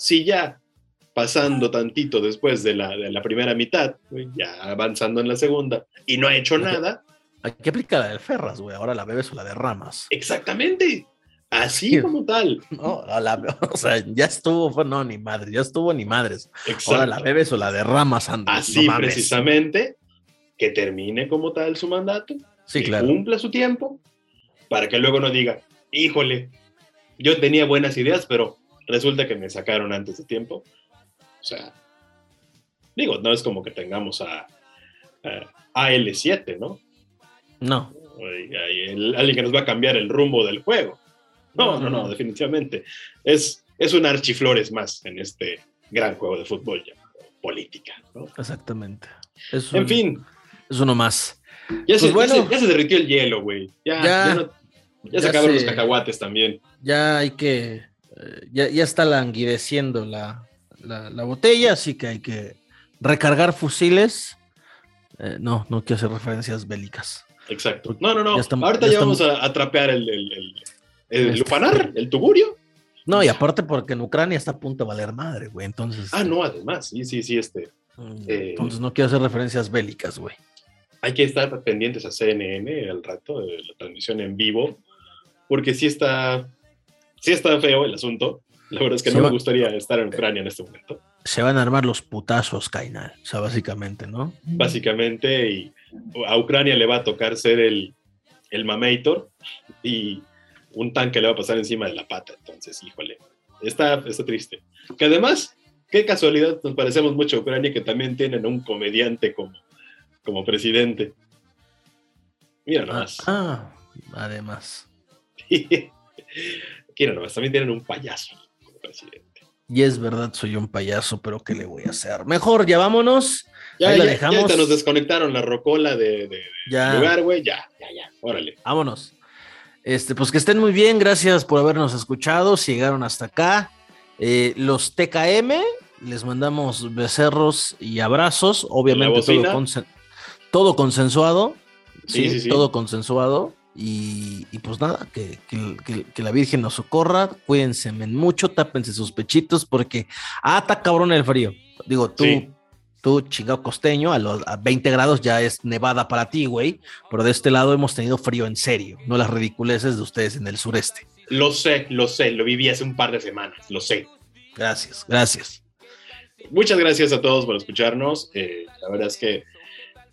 si ya pasando tantito después de la, de la primera mitad, ya avanzando en la segunda, y no ha hecho nada. Hay que aplicar la de Ferras, güey. Ahora la bebes o la derramas. Exactamente. Así como tal. *laughs* No, o sea, ya estuvo, no, ni madre, ya estuvo ni madres. Ahora la bebes o la derramas, Andrés. Así precisamente, que termine como tal su mandato, sí, que cumpla su tiempo, para que luego no diga, híjole, yo tenía buenas ideas, pero resulta que me sacaron antes de tiempo. O sea, digo, no es como que tengamos a, a AL7, ¿no? No. alguien que nos va a cambiar el rumbo del juego. No, no, no, definitivamente. Es, es un archiflores más en este gran juego de fútbol llamado política. ¿no? Exactamente. en fin. Es uno más. Ya, se, pues ya, se, derritió el hielo, güey. Ya, ya, se acabaron los cacahuates también. Ya hay que eh, ya, está languideciendo la, botella, así que hay que recargar fusiles. Eh, no, no quiero hacer referencias bélicas. Exacto. No, no, no. Ahorita ya, vamos a, a, trapear el, el, el, lupanar, el tuburio. No, y aparte porque en Ucrania está a punto de valer madre, güey. Entonces. Ah, no, además, sí, sí, sí, este. Mm, eh, entonces no quiero hacer referencias bélicas, güey. Hay que estar pendientes a CNN al rato de la transmisión en vivo, porque sí está sí está feo el asunto. La verdad es que no me gustaría estar en Ucrania en este momento. se van a armar los putazos, Kainal. O sea, básicamente, ¿no? Básicamente, y a Ucrania le va a tocar ser el, el mamator y un tanque le va a pasar encima de la pata. Entonces, híjole, está, está triste. Que además, qué casualidad, nos parecemos mucho a Ucrania que también tienen un comediante como, como presidente. Mira nomás. Ah, además. *laughs* Mira nomás, también tienen un payaso como presidente. Y es verdad, soy un payaso, pero ¿qué le voy a hacer? Mejor, ya vámonos. Ya, ya, dejamos. ya nos desconectaron la rocola de, de, ya. lugar, güey. Ya, ya, ya. Órale. Vámonos. Este, pues que estén muy bien, gracias por habernos escuchado. Si llegaron hasta acá, eh, los TKM, les mandamos becerros y abrazos. Obviamente todo, consen todo, consensuado. Sí, sí, sí, todo consensuado. Y, y pues nada, que, que, que, la Virgen nos socorra. Cuídense mucho, tápense sus pechitos porque ata cabrón el frío. Digo, tú tú, chingado costeño, a los a 20 grados ya es nevada para ti, güey. Pero de este lado hemos tenido frío en serio, no las ridiculeces de ustedes en el sureste. Lo sé, lo sé, lo viví hace un par de semanas, lo sé. Gracias, gracias. Muchas gracias a todos por escucharnos. Eh, la verdad es que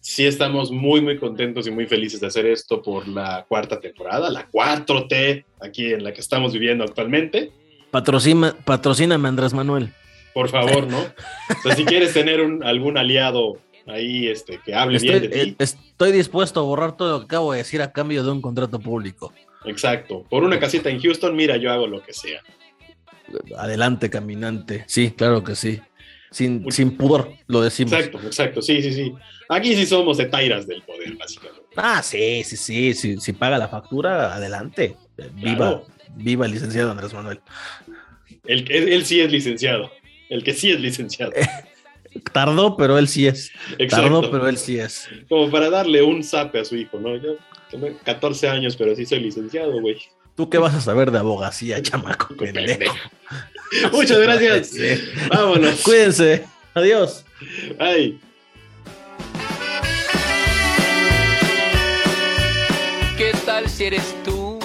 sí estamos muy, muy contentos y muy felices de hacer esto por la cuarta temporada, la 4T, aquí en la que estamos viviendo actualmente. Patrocina, patrocíname, Andrés Manuel por favor, ¿no? O sea, si quieres tener un, algún aliado ahí este, que hable estoy, bien de ti. Estoy dispuesto a borrar todo lo que acabo de decir a cambio de un contrato público. Exacto. Por una casita en Houston, mira, yo hago lo que sea. Adelante, caminante. Sí, claro que sí. Sin, sin pudor, lo decimos. Exacto, exacto. Sí, sí, sí. Aquí sí somos de tairas del poder, básicamente. Ah, sí, sí, sí. Si, si paga la factura, adelante. Viva, claro. viva el licenciado Andrés Manuel. Él, él, él sí es licenciado. El que sí es licenciado. *laughs* Tardó, pero él sí es. Exacto. Tardó, pero él sí es. Como para darle un zape a su hijo, ¿no? Yo tengo 14 años, pero sí soy licenciado, güey. ¿Tú qué vas a saber de abogacía, chamaco? *laughs* *laughs* Muchas gracias. *laughs* Vámonos. Cuídense. Adiós. Ay. ¿Qué tal si eres tú,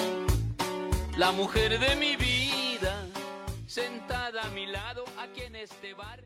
la mujer de mi vida? sentada a mi lado aquí en este bar